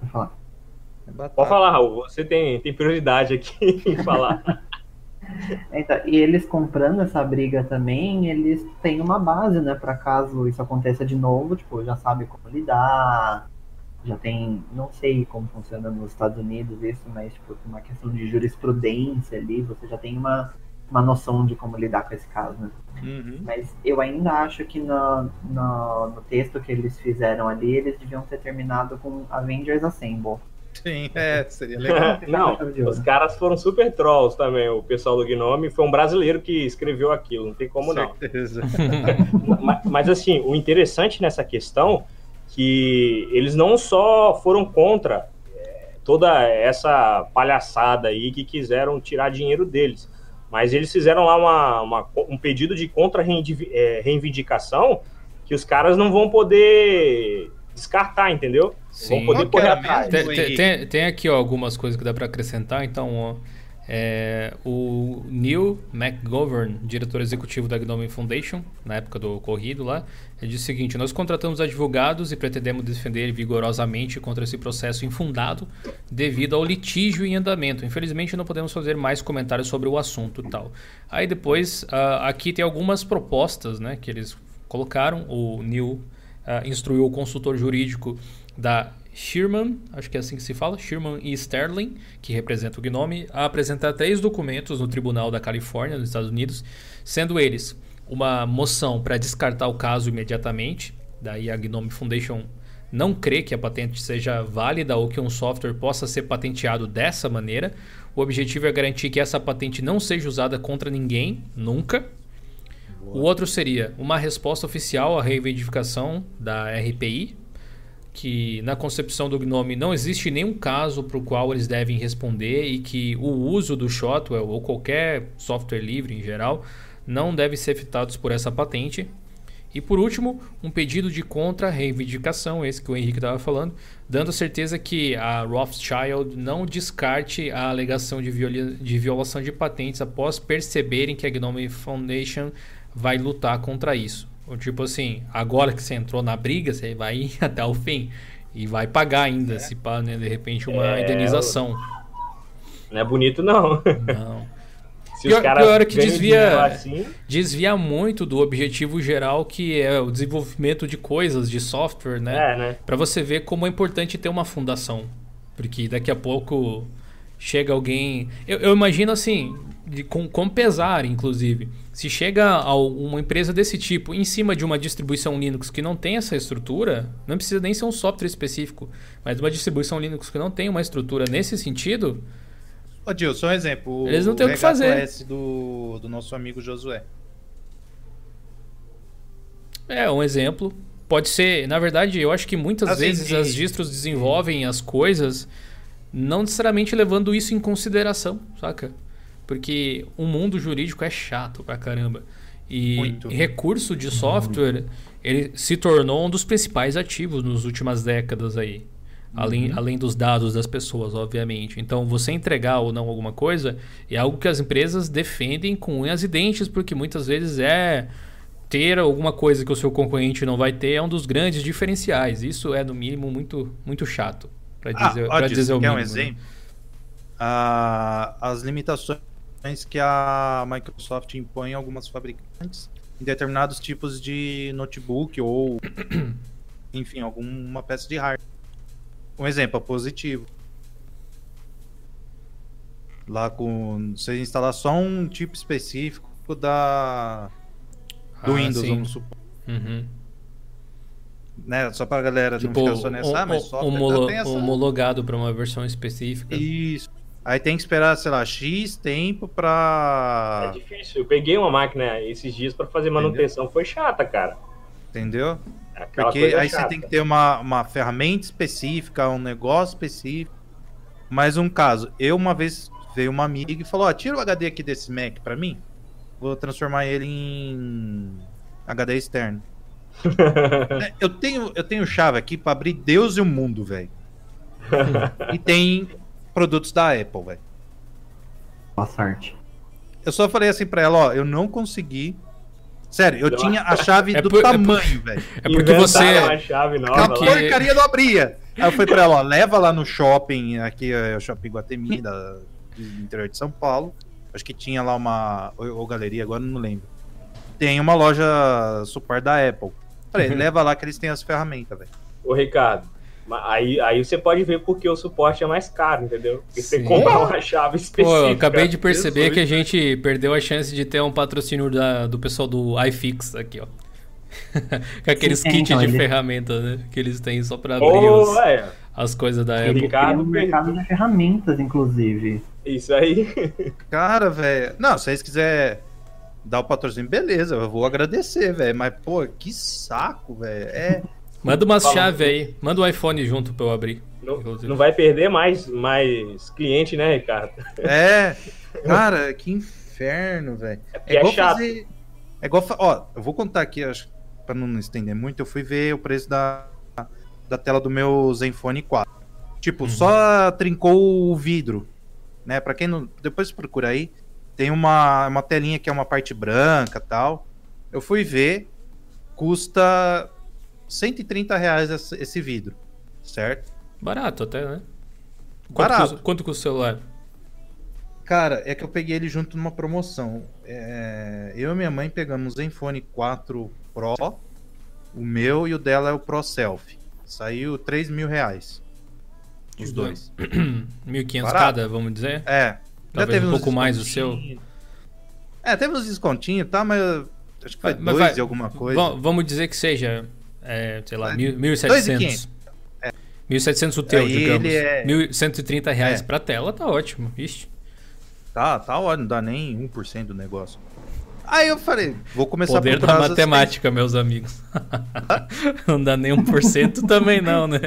Vou falar. É batata. Pode falar, Raul. Você tem, tem prioridade aqui em falar. Então, e eles comprando essa briga também, eles têm uma base, né, para caso isso aconteça de novo, tipo, já sabe como lidar, já tem, não sei como funciona nos Estados Unidos isso, mas tipo, uma questão de jurisprudência ali, você já tem uma, uma noção de como lidar com esse caso, né? Uhum. Mas eu ainda acho que no, no, no texto que eles fizeram ali, eles deviam ter terminado com Avengers Assemble. Sim, é, seria legal. Não, os caras foram super trolls também. O pessoal do Gnome foi um brasileiro que escreveu aquilo, não tem como não. Certeza. mas, mas, assim, o interessante nessa questão que eles não só foram contra é, toda essa palhaçada aí que quiseram tirar dinheiro deles, mas eles fizeram lá uma, uma- um pedido de contra-reivindicação que os caras não vão poder descartar, entendeu? Sim. Vão poder correr atrás. tem- tem- tem aqui ó, algumas coisas que dá para acrescentar. Então, ó, é, o Neil McGovern, diretor executivo da Gnome Foundation, na época do ocorrido lá, ele disse o seguinte: Nós contratamos advogados e pretendemos defender vigorosamente contra esse processo infundado devido ao litígio em andamento. Infelizmente, não podemos fazer mais comentários sobre o assunto e tal. Aí depois, ah, aqui tem algumas propostas né, que eles colocaram. O Neil ah, instruiu o consultor jurídico da Sherman, acho que é assim que se fala, Sherman e Sterling, que representa o Gnome, a apresentar três documentos no Tribunal da Califórnia, nos Estados Unidos, sendo eles uma moção para descartar o caso imediatamente, daí a Gnome Foundation não crê que a patente seja válida ou que um software possa ser patenteado dessa maneira. O objetivo é garantir que essa patente não seja usada contra ninguém, nunca. O outro seria uma resposta oficial à reivindicação da RPI, que na concepção do Gnome não existe nenhum caso para o qual eles devem responder e que o uso do Shotwell ou qualquer software livre em geral não deve ser afetados por essa patente. E por último, um pedido de contra-reivindicação, esse que o Henrique estava falando, dando certeza que a Rothschild não descarte a alegação de, de violação de patentes após perceberem que a Gnome Foundation vai lutar contra isso. Ou tipo assim, agora que você entrou na briga, você vai ir até o fim e vai pagar ainda, é. se pá, né, de repente, uma é, indenização. Não é bonito, não. Não. Se pior, pior é que desvia, assim... desvia muito do objetivo geral que é o desenvolvimento de coisas, de software, né? É, né? Para você ver como é importante ter uma fundação. Porque daqui a pouco chega alguém. Eu, eu imagino assim, de, com, com pesar, inclusive. Se chega a uma empresa desse tipo em cima de uma distribuição Linux que não tem essa estrutura, não precisa nem ser um software específico, mas uma distribuição Linux que não tem uma estrutura nesse sentido, Ô, Gil, só um exemplo. Eles não têm o que fazer. do, do nosso amigo Josué. É, um exemplo. Pode ser, na verdade, eu acho que muitas assim, vezes as distros desenvolvem as coisas não necessariamente levando isso em consideração, saca? Porque o mundo jurídico é chato pra caramba. E Muito. recurso de software, ele se tornou um dos principais ativos nas últimas décadas aí. Além, uhum. além dos dados das pessoas, obviamente. Então, você entregar ou não alguma coisa é algo que as empresas defendem com unhas e dentes, porque muitas vezes é ter alguma coisa que o seu concorrente não vai ter é um dos grandes diferenciais. Isso é, no mínimo, muito, muito chato. Para dizer, ah, dizer o mínimo. um né? exemplo? Ah, as limitações que a Microsoft impõe a algumas fabricantes em determinados tipos de notebook ou, enfim, alguma peça de hardware. Um exemplo positivo. Lá com. Você instalar só um tipo específico da. Do ah, Windows, sim. vamos supor. Uhum. Né? Só pra galera tipo, não ficar só nessa, ah, mas software homolo essa... homologado para uma versão específica. Isso. Aí tem que esperar, sei lá, X tempo pra. É difícil. Eu peguei uma máquina esses dias para fazer manutenção. Entendeu? Foi chata, cara. Entendeu? Aquela Porque aí chata. você tem que ter uma, uma ferramenta específica, um negócio específico. Mais um caso, eu uma vez veio uma amiga e falou: ó, tira o HD aqui desse Mac pra mim. Vou transformar ele em HD externo. É, eu tenho eu tenho chave aqui para abrir Deus e o mundo, velho. e tem produtos da Apple, velho. Boa sorte. Eu só falei assim pra ela, ó, eu não consegui Sério, eu tinha a chave é do por, tamanho, velho. É, porque você. Uma chave nova, Aquela porcaria não abria. Aí eu fui pra ela, ó, leva lá no shopping, aqui é o shopping Guatemi, da, do interior de São Paulo. Acho que tinha lá uma. Ou, ou galeria, agora não lembro. Tem uma loja super da Apple. Falei, leva lá que eles têm as ferramentas, velho. Ô, Ricardo, Aí, aí você pode ver porque o suporte é mais caro, entendeu? Porque Sim. você compra uma chave específica. Pô, eu acabei de perceber Jesus. que a gente perdeu a chance de ter um patrocínio da, do pessoal do iFix aqui, ó. Com aqueles Sim, kits então, de ele... ferramentas, né? Que eles têm só pra abrir oh, os, é. as coisas da Apple. No mercado de ferramentas, inclusive. Isso aí. Cara, velho. Não, se vocês quiserem dar o patrocínio, beleza, eu vou agradecer, velho. Mas, pô, que saco, velho. É. Manda umas chaves aí. Manda o um iPhone junto pra eu abrir. Não, não, vai perder mais, mais cliente, né, Ricardo? É. Cara, que inferno, velho. É, é, igual é chato. fazer. É igual. Ó, eu vou contar aqui, acho, pra não estender muito. Eu fui ver o preço da, da tela do meu Zenfone 4. Tipo, uhum. só trincou o vidro. Né? Pra quem não. Depois procura aí. Tem uma, uma telinha que é uma parte branca tal. Eu fui ver. Custa 130 reais esse vidro, certo? Barato até, né? Quanto Barato. Custa, quanto custa o celular? Cara, é que eu peguei ele junto numa promoção. É, eu e minha mãe pegamos o Zenfone 4 Pro, o meu e o dela é o Pro Selfie, Saiu 3 mil reais. Os dois. 1.500 Barato. cada, vamos dizer? É. Já Talvez um pouco mais o seu. É, teve uns descontinhos tal, mas acho que foi Mas dois vai- e alguma coisa. Va- Vamos dizer que seja, é, sei lá, mil- 1.700. 2.500. 1.700 o teu, Aí digamos. ele é- 1.130 reais É. pra tela, tá ótimo. Ixi. Tá, tá ótimo, não dá nem 1% do negócio. Aí eu falei, vou começar Poder a procurar da as matemática, meus amigos. não dá nem 1% também não, né?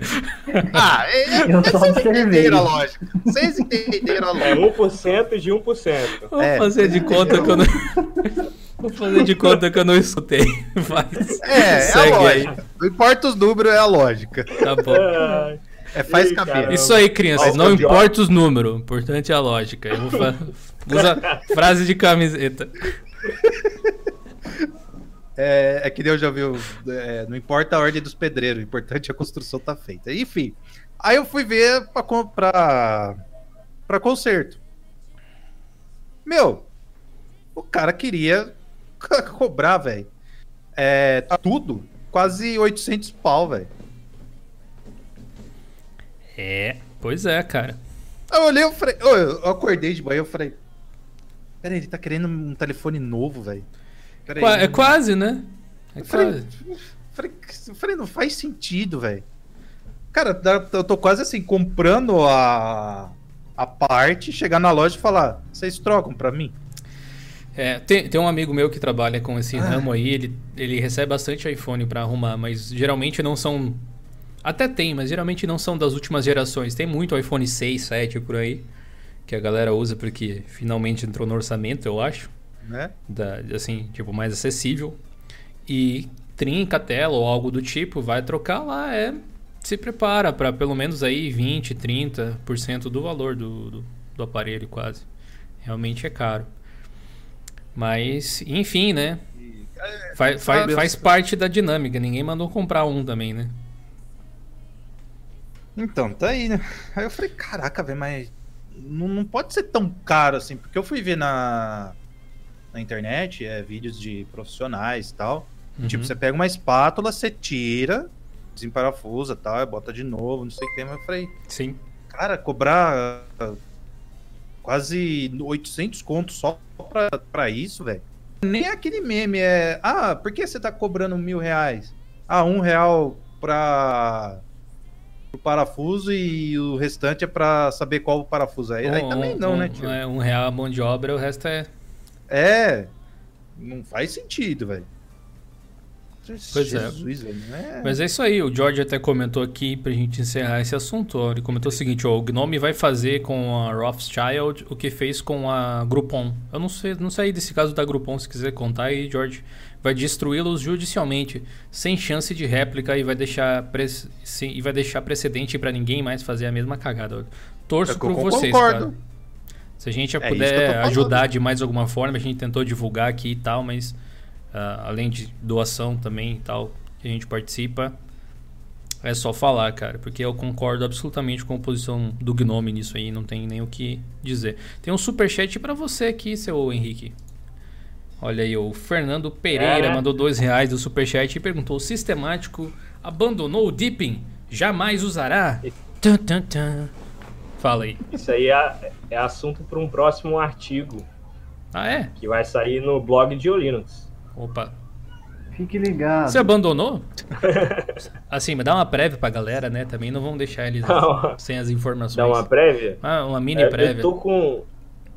Ah, é, Eu é, só vocês entenderam a lógica. Vocês entenderam a É lógica. 1% de 1%. Vou É. fazer de conta que eu não... Vou fazer de conta que eu não escutei. Faz. É, é a Segue aí. lógica. Não importa os números, é a lógica. Tá bom. Ah, É faz Ih, caber. caramba. Isso aí, crianças. Não o idiota. importa os números. O importante é a lógica. Eu vou fa... Usa frase de camiseta. É, é que eu já vi. o- é, não importa a ordem dos pedreiros, o importante é a construção tá feita. Enfim. Aí eu fui ver pra, pra, pra conserto. Meu, o cara queria cobrar, velho. É, tudo. Quase 800 pau, velho. É, pois é, cara. Eu olhei, eu falei. Eu acordei de manhã, eu falei. Peraí, ele tá querendo um telefone novo, velho. Qua- É quase, né? É Eu quase. falei, eu falei, não faz sentido, velho. Cara, eu tô quase assim, comprando a, a parte, chegar na loja e falar, vocês trocam pra mim? É, tem, tem um amigo meu que trabalha com esse Ah. ramo aí, ele, ele recebe bastante iPhone pra arrumar, mas geralmente não são. Até tem, mas geralmente não são das últimas gerações. Tem muito iPhone 6, 7 por aí, que a galera usa porque finalmente entrou no orçamento, eu acho. Né? da- assim, tipo, mais acessível. E trinca a tela ou algo do tipo, vai trocar lá, é. Se prepara para pelo menos aí 20, 30% do valor do, do, do aparelho, quase. Realmente é caro. Mas, enfim, né? Faz, faz, sabe, eu- faz parte da dinâmica. Ninguém mandou comprar um também, né? Então, tá aí, né? Aí eu falei, caraca, velho, mas não, não pode ser tão caro assim, porque eu fui ver na, na internet, é, vídeos de profissionais e tal. Uhum. Tipo, você pega uma espátula, você tira, desemparafusa e tal, bota de novo, não sei o que, mas eu falei, Sim. Cara, cobrar quase 800 contos só pra, pra isso, velho. Nem aquele meme é. Ah, por que você tá cobrando mil reais? Ah, um real pra. pro parafuso e o restante é pra saber qual o parafuso é. Aí Um- também não, um- né, tio? É, um real a mão de obra, o resto é. É. Não faz sentido, velho. Pois é. Jesus, É... Mas é isso aí, o George até comentou aqui pra gente encerrar esse assunto. Ele comentou o seguinte: ó, o Gnome vai fazer com a Rothschild o que fez com a Groupon. Eu não sei, não sei desse caso da Groupon, se quiser contar aí, George. Vai destruí-los judicialmente, sem chance de réplica e vai deixar, sim, e vai deixar precedente pra ninguém mais fazer a mesma cagada. Torço É que por eu vocês, concordo. cara. Se a gente já É eu puder ajudar de mais alguma forma, a gente tentou divulgar aqui e tal, mas ah, além de doação também e tal, que a gente participa, é só falar, cara, porque eu concordo absolutamente com a posição do Gnome nisso aí, não tem nem o que dizer. Tem um superchat pra você aqui, seu Henrique. Olha aí, o Fernando Pereira É, mandou dois reais do superchat e perguntou: Sistemático abandonou o Deepin? Jamais usará? Tum, tum, tum. Fala aí. Isso aí é, é assunto para um próximo artigo Ah, é? que vai sair no blog de Linux. Opa. Fique ligado. Você abandonou? Assim, mas dá uma prévia pra galera, né? Também não vamos deixar eles Dá sem as informações. Dá uma prévia? Ah, uma mini É, prévia. eu tô com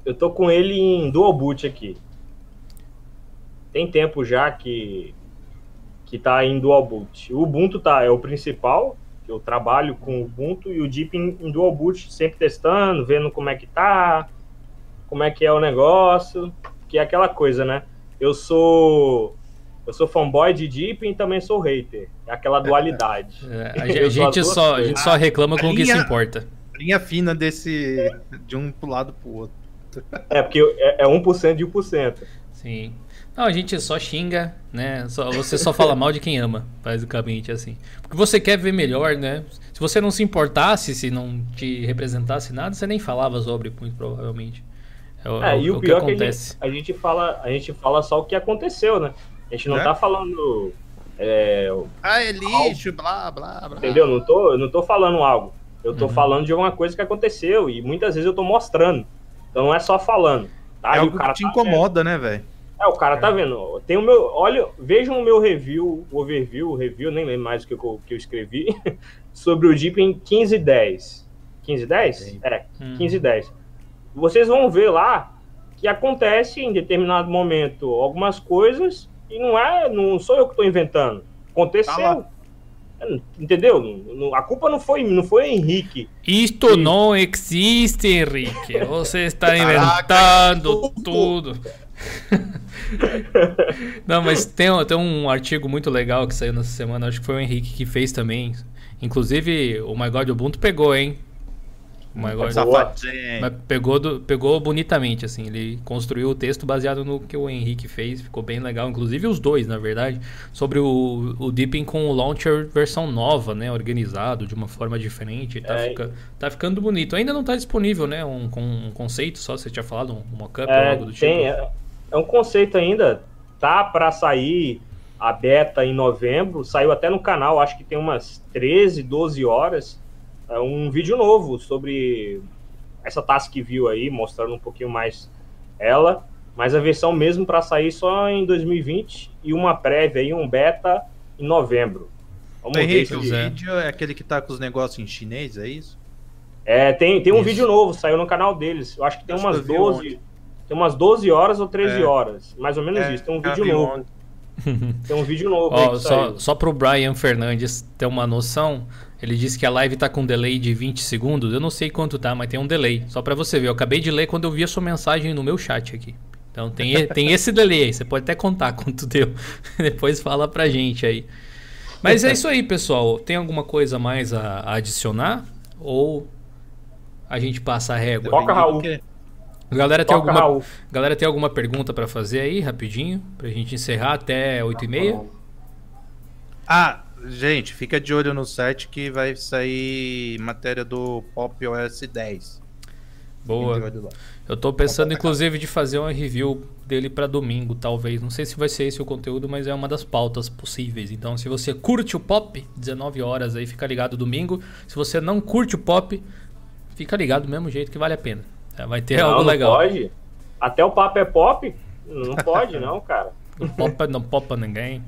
eu tô com ele em dual boot aqui. Tem tempo já que que tá em dual boot. O Ubuntu tá é o principal. que Eu trabalho com o Ubuntu e o Deep em, em dual boot, sempre testando, vendo como é que tá, como é que é o negócio, que é aquela coisa, né? Eu sou eu sou fanboy de Deep e também sou hater. É aquela dualidade. É, a, gente, só, a gente só reclama com o que se importa. Linha fina desse. de um pro lado pro outro. É, porque é, é 1% de 1%. Sim. Não, a gente só xinga, né? Só, você só fala mal de quem ama, basicamente, assim. Porque você quer ver melhor, né? Se você não se importasse, se não te representasse nada, você nem falava sobre, muito provavelmente. É, o- É, é e o o que pior é que a acontece. gente, a gente fala, a gente fala só o que aconteceu, né? A gente não É. tá falando É, Ah, é lixo, blá, blá, blá. entendeu? Não tô, eu não tô falando algo. Eu tô Uhum. falando de alguma coisa que aconteceu e muitas vezes eu tô mostrando. Então não é só falando. Tá? É algo o cara que te tá incomoda, né, velho? vendo. É, o cara tá vendo. Tem o meu. Olha, vejam o meu review, o overview, o review, nem lembro mais o que eu, que eu escrevi, sobre o Deep em 1510. 1510? Sim. É, Uhum. 1510. Vocês vão ver lá que acontece em determinado momento algumas coisas e não é, não sou eu que estou inventando. Aconteceu. Tá. Entendeu? A culpa não foi, não foi Henrique. Isto não existe, Henrique. Você está Caraca, inventando que tudo. Não, mas tem, tem um artigo muito legal que saiu nessa semana, acho que foi o Henrique que fez também. Inclusive, o My God Ubuntu pegou, hein? Safadinho. mas pegou, do- pegou bonitamente, assim. Ele construiu o texto baseado no que o Henrique fez, ficou bem legal. Inclusive os dois, na verdade, sobre o, o Deepin com o launcher versão nova, né? Organizado de uma forma diferente. Tá, É. fica- tá ficando bonito. Ainda não tá disponível, né? Um, um conceito só, você tinha falado, um mockup ou É, algo do tipo. tem, é, é um conceito ainda. Tá para sair a beta em novembro. Saiu até no canal, acho que tem umas 13, 12 horas. É um vídeo novo sobre essa task view aí, mostrando um pouquinho mais ela. Mas a versão mesmo para sair só em 2020 e uma prévia aí, um beta em novembro. Vamos ver Henrique, se o vídeo é aquele que tá com os negócios em chinês, é isso? É, tem, tem um Isso. vídeo novo, saiu no canal deles. Eu acho que tem Acho umas que eu vi 12. ontem. Tem umas 12 horas ou 13 É. horas. Mais ou menos É, isso. Tem um vídeo novo. ontem. Tem um vídeo novo aí Ó, que só, só pro Brian Fernandes ter uma noção, ele disse que a live tá com um delay de 20 segundos. Eu não sei quanto tá, mas tem um delay. Só pra você ver, eu acabei de ler quando eu vi a sua mensagem no meu chat aqui. Então tem, tem esse delay aí, você pode até contar quanto deu. Depois fala pra gente aí. Mas é isso aí, pessoal. Tem alguma coisa mais a, a adicionar? Ou a gente passa a régua? Toca, Raul. Porque- Galera tem, Toca, alguma, Raul. galera tem alguma pergunta pra fazer aí, rapidinho? Pra gente encerrar até 8h30? Ah, gente, fica de olho no site que vai sair matéria do Pop OS 10. Fiquem de Boa. Eu tô pensando, inclusive, de fazer uma review dele pra domingo, talvez. Não sei se vai ser esse o conteúdo, mas é uma das pautas possíveis. Então, se você curte o pop, 19 horas aí, fica ligado domingo. Se você não curte o pop, fica ligado do mesmo jeito que vale a pena. É, Vai ter Não, algo não legal. pode. Até o papo é pop? Não pode, não, cara. Não popa, não popa ninguém.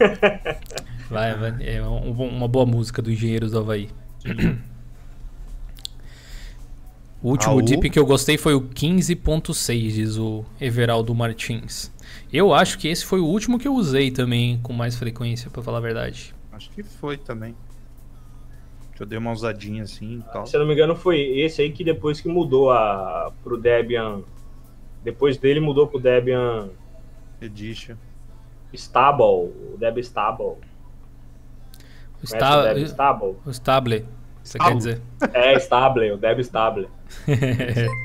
Vai, vai. É um- uma boa música do Engenheiros do Havaí. O último Raul? dip que eu gostei foi o 15.6, diz o Everaldo Martins. Eu acho que esse foi o último que eu usei também com mais frequência, pra falar a verdade. Acho que foi também. Eu dei uma usadinha assim e tal. Se eu não me engano, foi esse aí que depois que mudou a, pro Debian. Depois dele mudou pro Debian Edition. Stable. O Debian Stable. O, sta Stable? o Stable, você quer dizer? É, Stable, o Debian Stable.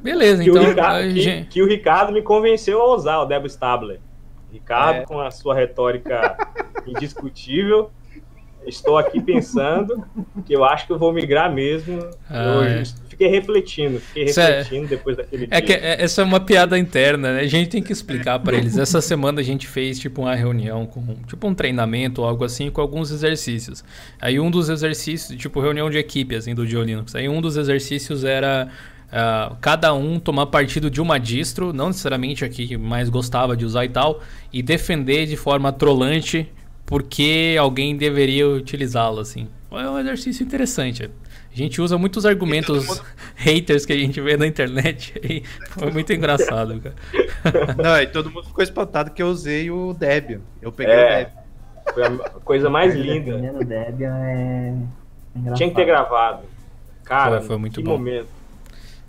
Beleza, Que, então. o Ricardo, que- gente- que o Ricardo me convenceu a usar o Debian Stable. Ricardo, É. com a sua retórica indiscutível, estou aqui pensando que eu acho que eu vou migrar mesmo. Ah, eu é. Fiquei refletindo, fiquei é- refletindo depois daquele É que dia. é- essa é uma piada interna, né? A gente tem que explicar pra eles. Essa semana a gente fez tipo uma reunião com tipo um treinamento ou algo assim com alguns exercícios. Aí um dos exercícios, tipo reunião de equipe assim do Geolinux. Aí um dos exercícios era ah, cada um tomar partido de uma distro, não necessariamente a que mais gostava de usar e tal, e defender de forma trolante porque alguém deveria utilizá-la assim. É um exercício interessante. A gente usa muitos argumentos haters que a gente vê na internet aí. Foi muito engraçado, cara. Não, e todo mundo ficou espantado que eu usei o Debian. Eu peguei É. o Debian. Foi a coisa mais linda. Dependendo Debian é. engraçado. Tinha que ter gravado. Cara, Foi- foi muito que bom. momento.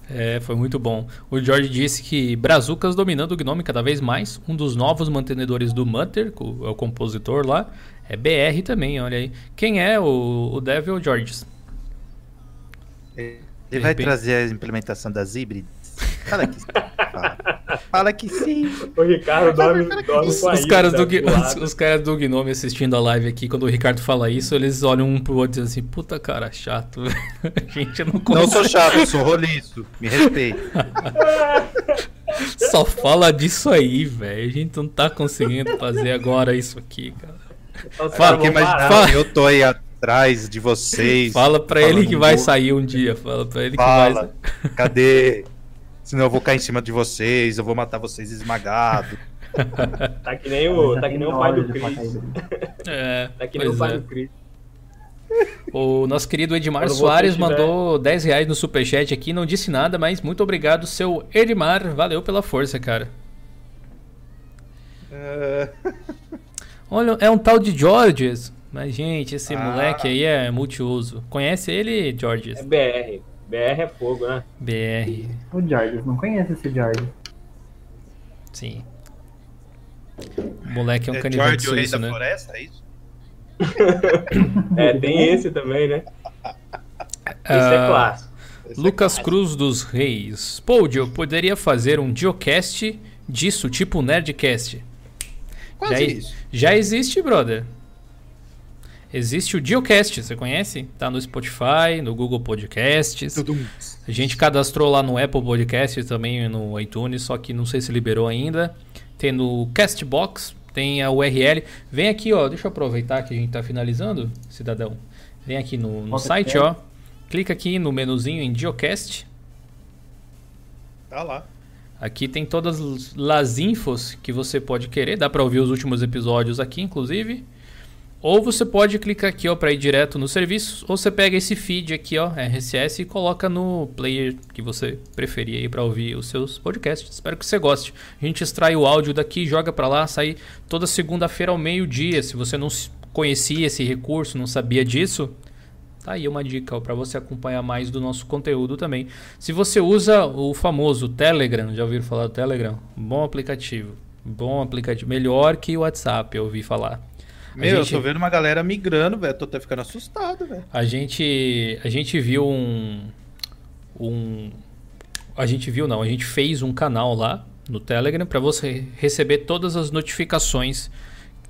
É, foi muito bom. O George disse que Brazucas dominando o Gnome cada vez mais. Um dos novos mantenedores do Mutter, o- é o compositor lá, é BR também, olha aí. Quem é o, o Devil George? Ele De vai repente- trazer a implementação das híbridas? Fala que sim. Fala, Fala que sim. O Ricardo dorme, dorme Os, com a os caras do, os, caras do Gnome assistindo a live aqui, quando o Ricardo fala isso, eles olham um pro outro e dizem assim, puta cara, chato. a gente não Não consegue. sou chato, sou roliço. Me respeita. Só fala disso aí, velho. A gente não tá conseguindo fazer agora isso aqui, cara. Fala, que mais fala. eu tô aí atrás de vocês. Fala pra ele que vai sair um dia. Fala pra ele fala. que vai Cadê? Senão eu vou cair em cima de vocês, eu vou matar vocês esmagados. tá que nem o, tá que nem o pai do Cris. É, tá que nem o pai é. do Cris. O nosso querido Edmar Soares tiver... mandou 10 reais no superchat aqui, não disse nada, mas muito obrigado, seu Edmar. Valeu pela força, cara. Uh... Olha, é um tal de Georges. Mas, gente, esse ah. moleque aí é multiuso. Conhece ele, Georges? É BR. BR é fogo, né? BR. O Georges, não conhece esse Georges. Sim. O moleque é um é canivete George, suíço, o rei né? da floresta, é isso? é, tem esse também, né? Esse é ah, clássico. Lucas é Cruz dos Reis. Pô, eu poderia fazer um Geocast disso, tipo Nerdcast. Quase já, isso. Já existe, brother. Existe o Geocast, você conhece? Tá no Spotify, no Google Podcasts. A gente cadastrou lá no Apple Podcasts também no iTunes, só que não sei se liberou ainda. Tem no Castbox, tem a URL. Vem aqui, ó. Deixa eu aproveitar que a gente tá finalizando, cidadão. Vem aqui no, no site, ó. Clica aqui no menuzinho em Geocast. Tá lá. Aqui tem todas as infos que você pode querer. Dá para ouvir os últimos episódios aqui, inclusive. Ou você pode clicar aqui ó para ir direto no serviço, ou você pega esse feed aqui ó, RSS e coloca no player que você preferir para ouvir os seus podcasts. Espero que você goste. A gente extrai o áudio daqui, joga para lá, sai toda segunda-feira ao meio-dia. Se você não conhecia esse recurso, não sabia disso, tá aí uma dica para você acompanhar mais do nosso conteúdo também. Se você usa o famoso Telegram, já ouviram falar do Telegram? Bom aplicativo. Bom aplicativo, melhor que o WhatsApp, eu ouvi falar. Meu, gente... eu tô vendo uma galera migrando, velho. Tô até ficando assustado, velho. A gente, a gente viu um, um. A gente viu, não. A gente fez um canal lá no Telegram para você receber todas as notificações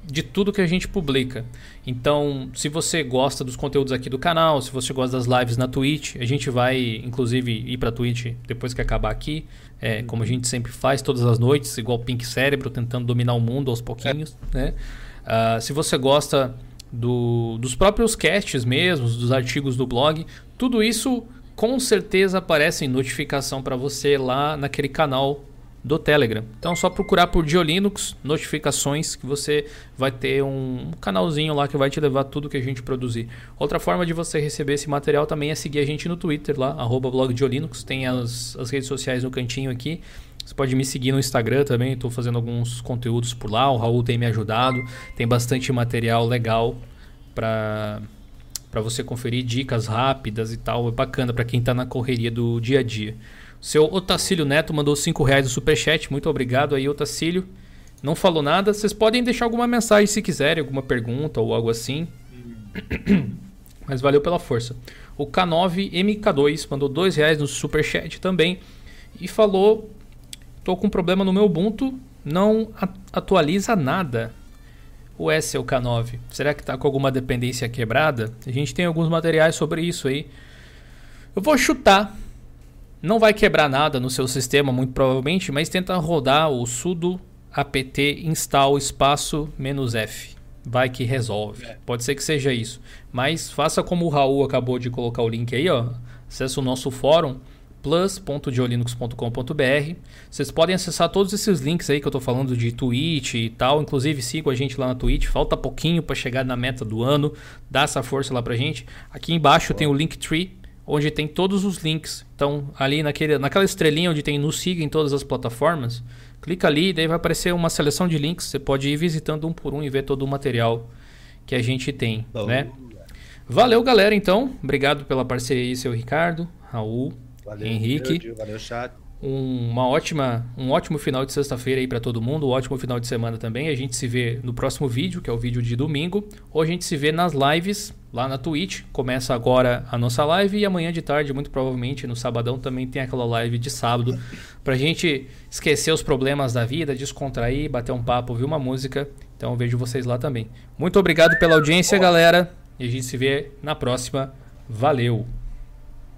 de tudo que a gente publica. Então, se você gosta dos conteúdos aqui do canal, se você gosta das lives na Twitch, a gente vai, inclusive, ir para Twitch depois que acabar aqui, é, como a gente sempre faz todas as noites, igual Pink Cérebro, tentando dominar o mundo aos pouquinhos, é. né? Uh, se você gosta do, dos próprios casts mesmos, dos artigos do blog, tudo isso com certeza aparece em notificação para você lá naquele canal do Telegram. Então é só procurar por Diolinux, notificações, que você vai ter um canalzinho lá que vai te levar tudo que a gente produzir. Outra forma de você receber esse material também é seguir a gente no Twitter lá, arroba blog Diolinux, tem as, as redes sociais no cantinho aqui. Você pode me seguir no Instagram também, estou fazendo alguns conteúdos por lá. O Raul tem me ajudado, tem bastante material legal para para você conferir dicas rápidas e tal. É bacana para quem está na correria do dia a dia. Seu Otacílio Neto mandou 5 reais no superchat. Muito obrigado aí, Otacílio. Não falou nada. Vocês podem deixar alguma mensagem se quiserem, alguma pergunta ou algo assim. Mas valeu pela força. O K9MK2 mandou 2 reais no superchat também. E falou Estou com um problema no meu Ubuntu, não atualiza nada. O S é o K9. Será que está com alguma dependência quebrada? A gente tem alguns materiais sobre isso aí. Eu vou chutar. Não vai quebrar nada no seu sistema, muito provavelmente, mas tenta rodar o sudo apt install espaço "-f". Vai que resolve. É. Pode ser que seja isso. Mas faça como o Raul acabou de colocar o link aí, ó. Acesse o nosso fórum plus.diolinux.com.br. Vocês podem acessar todos esses links aí que eu estou falando de Twitch e tal. Inclusive, sigam a gente lá na Twitch. Falta pouquinho para chegar na meta do ano. Dá essa força lá pra gente. Aqui embaixo tem o Linktree, onde tem todos os links. Então, ali naquele, naquela estrelinha onde tem nos siga em todas as plataformas, clica ali e daí vai aparecer uma seleção de links. Você pode ir visitando um por um e ver todo o material que a gente tem, né? Valeu, galera, então. Obrigado pela parceria aí, seu Ricardo, Raul. Valeu, Henrique. Valeu, chat. Um, uma ótima, um ótimo final de sexta-feira aí para todo mundo, um ótimo final de semana também. A gente se vê no próximo vídeo, que é o vídeo de domingo, ou a gente se vê nas lives lá na Twitch. Começa agora a nossa live e amanhã de tarde, muito provavelmente no sabadão, também tem aquela live de sábado pra gente esquecer os problemas da vida, descontrair, bater um papo, ouvir uma música. Então eu vejo vocês lá também. Muito obrigado pela audiência, galera, e a gente se vê na próxima. Valeu!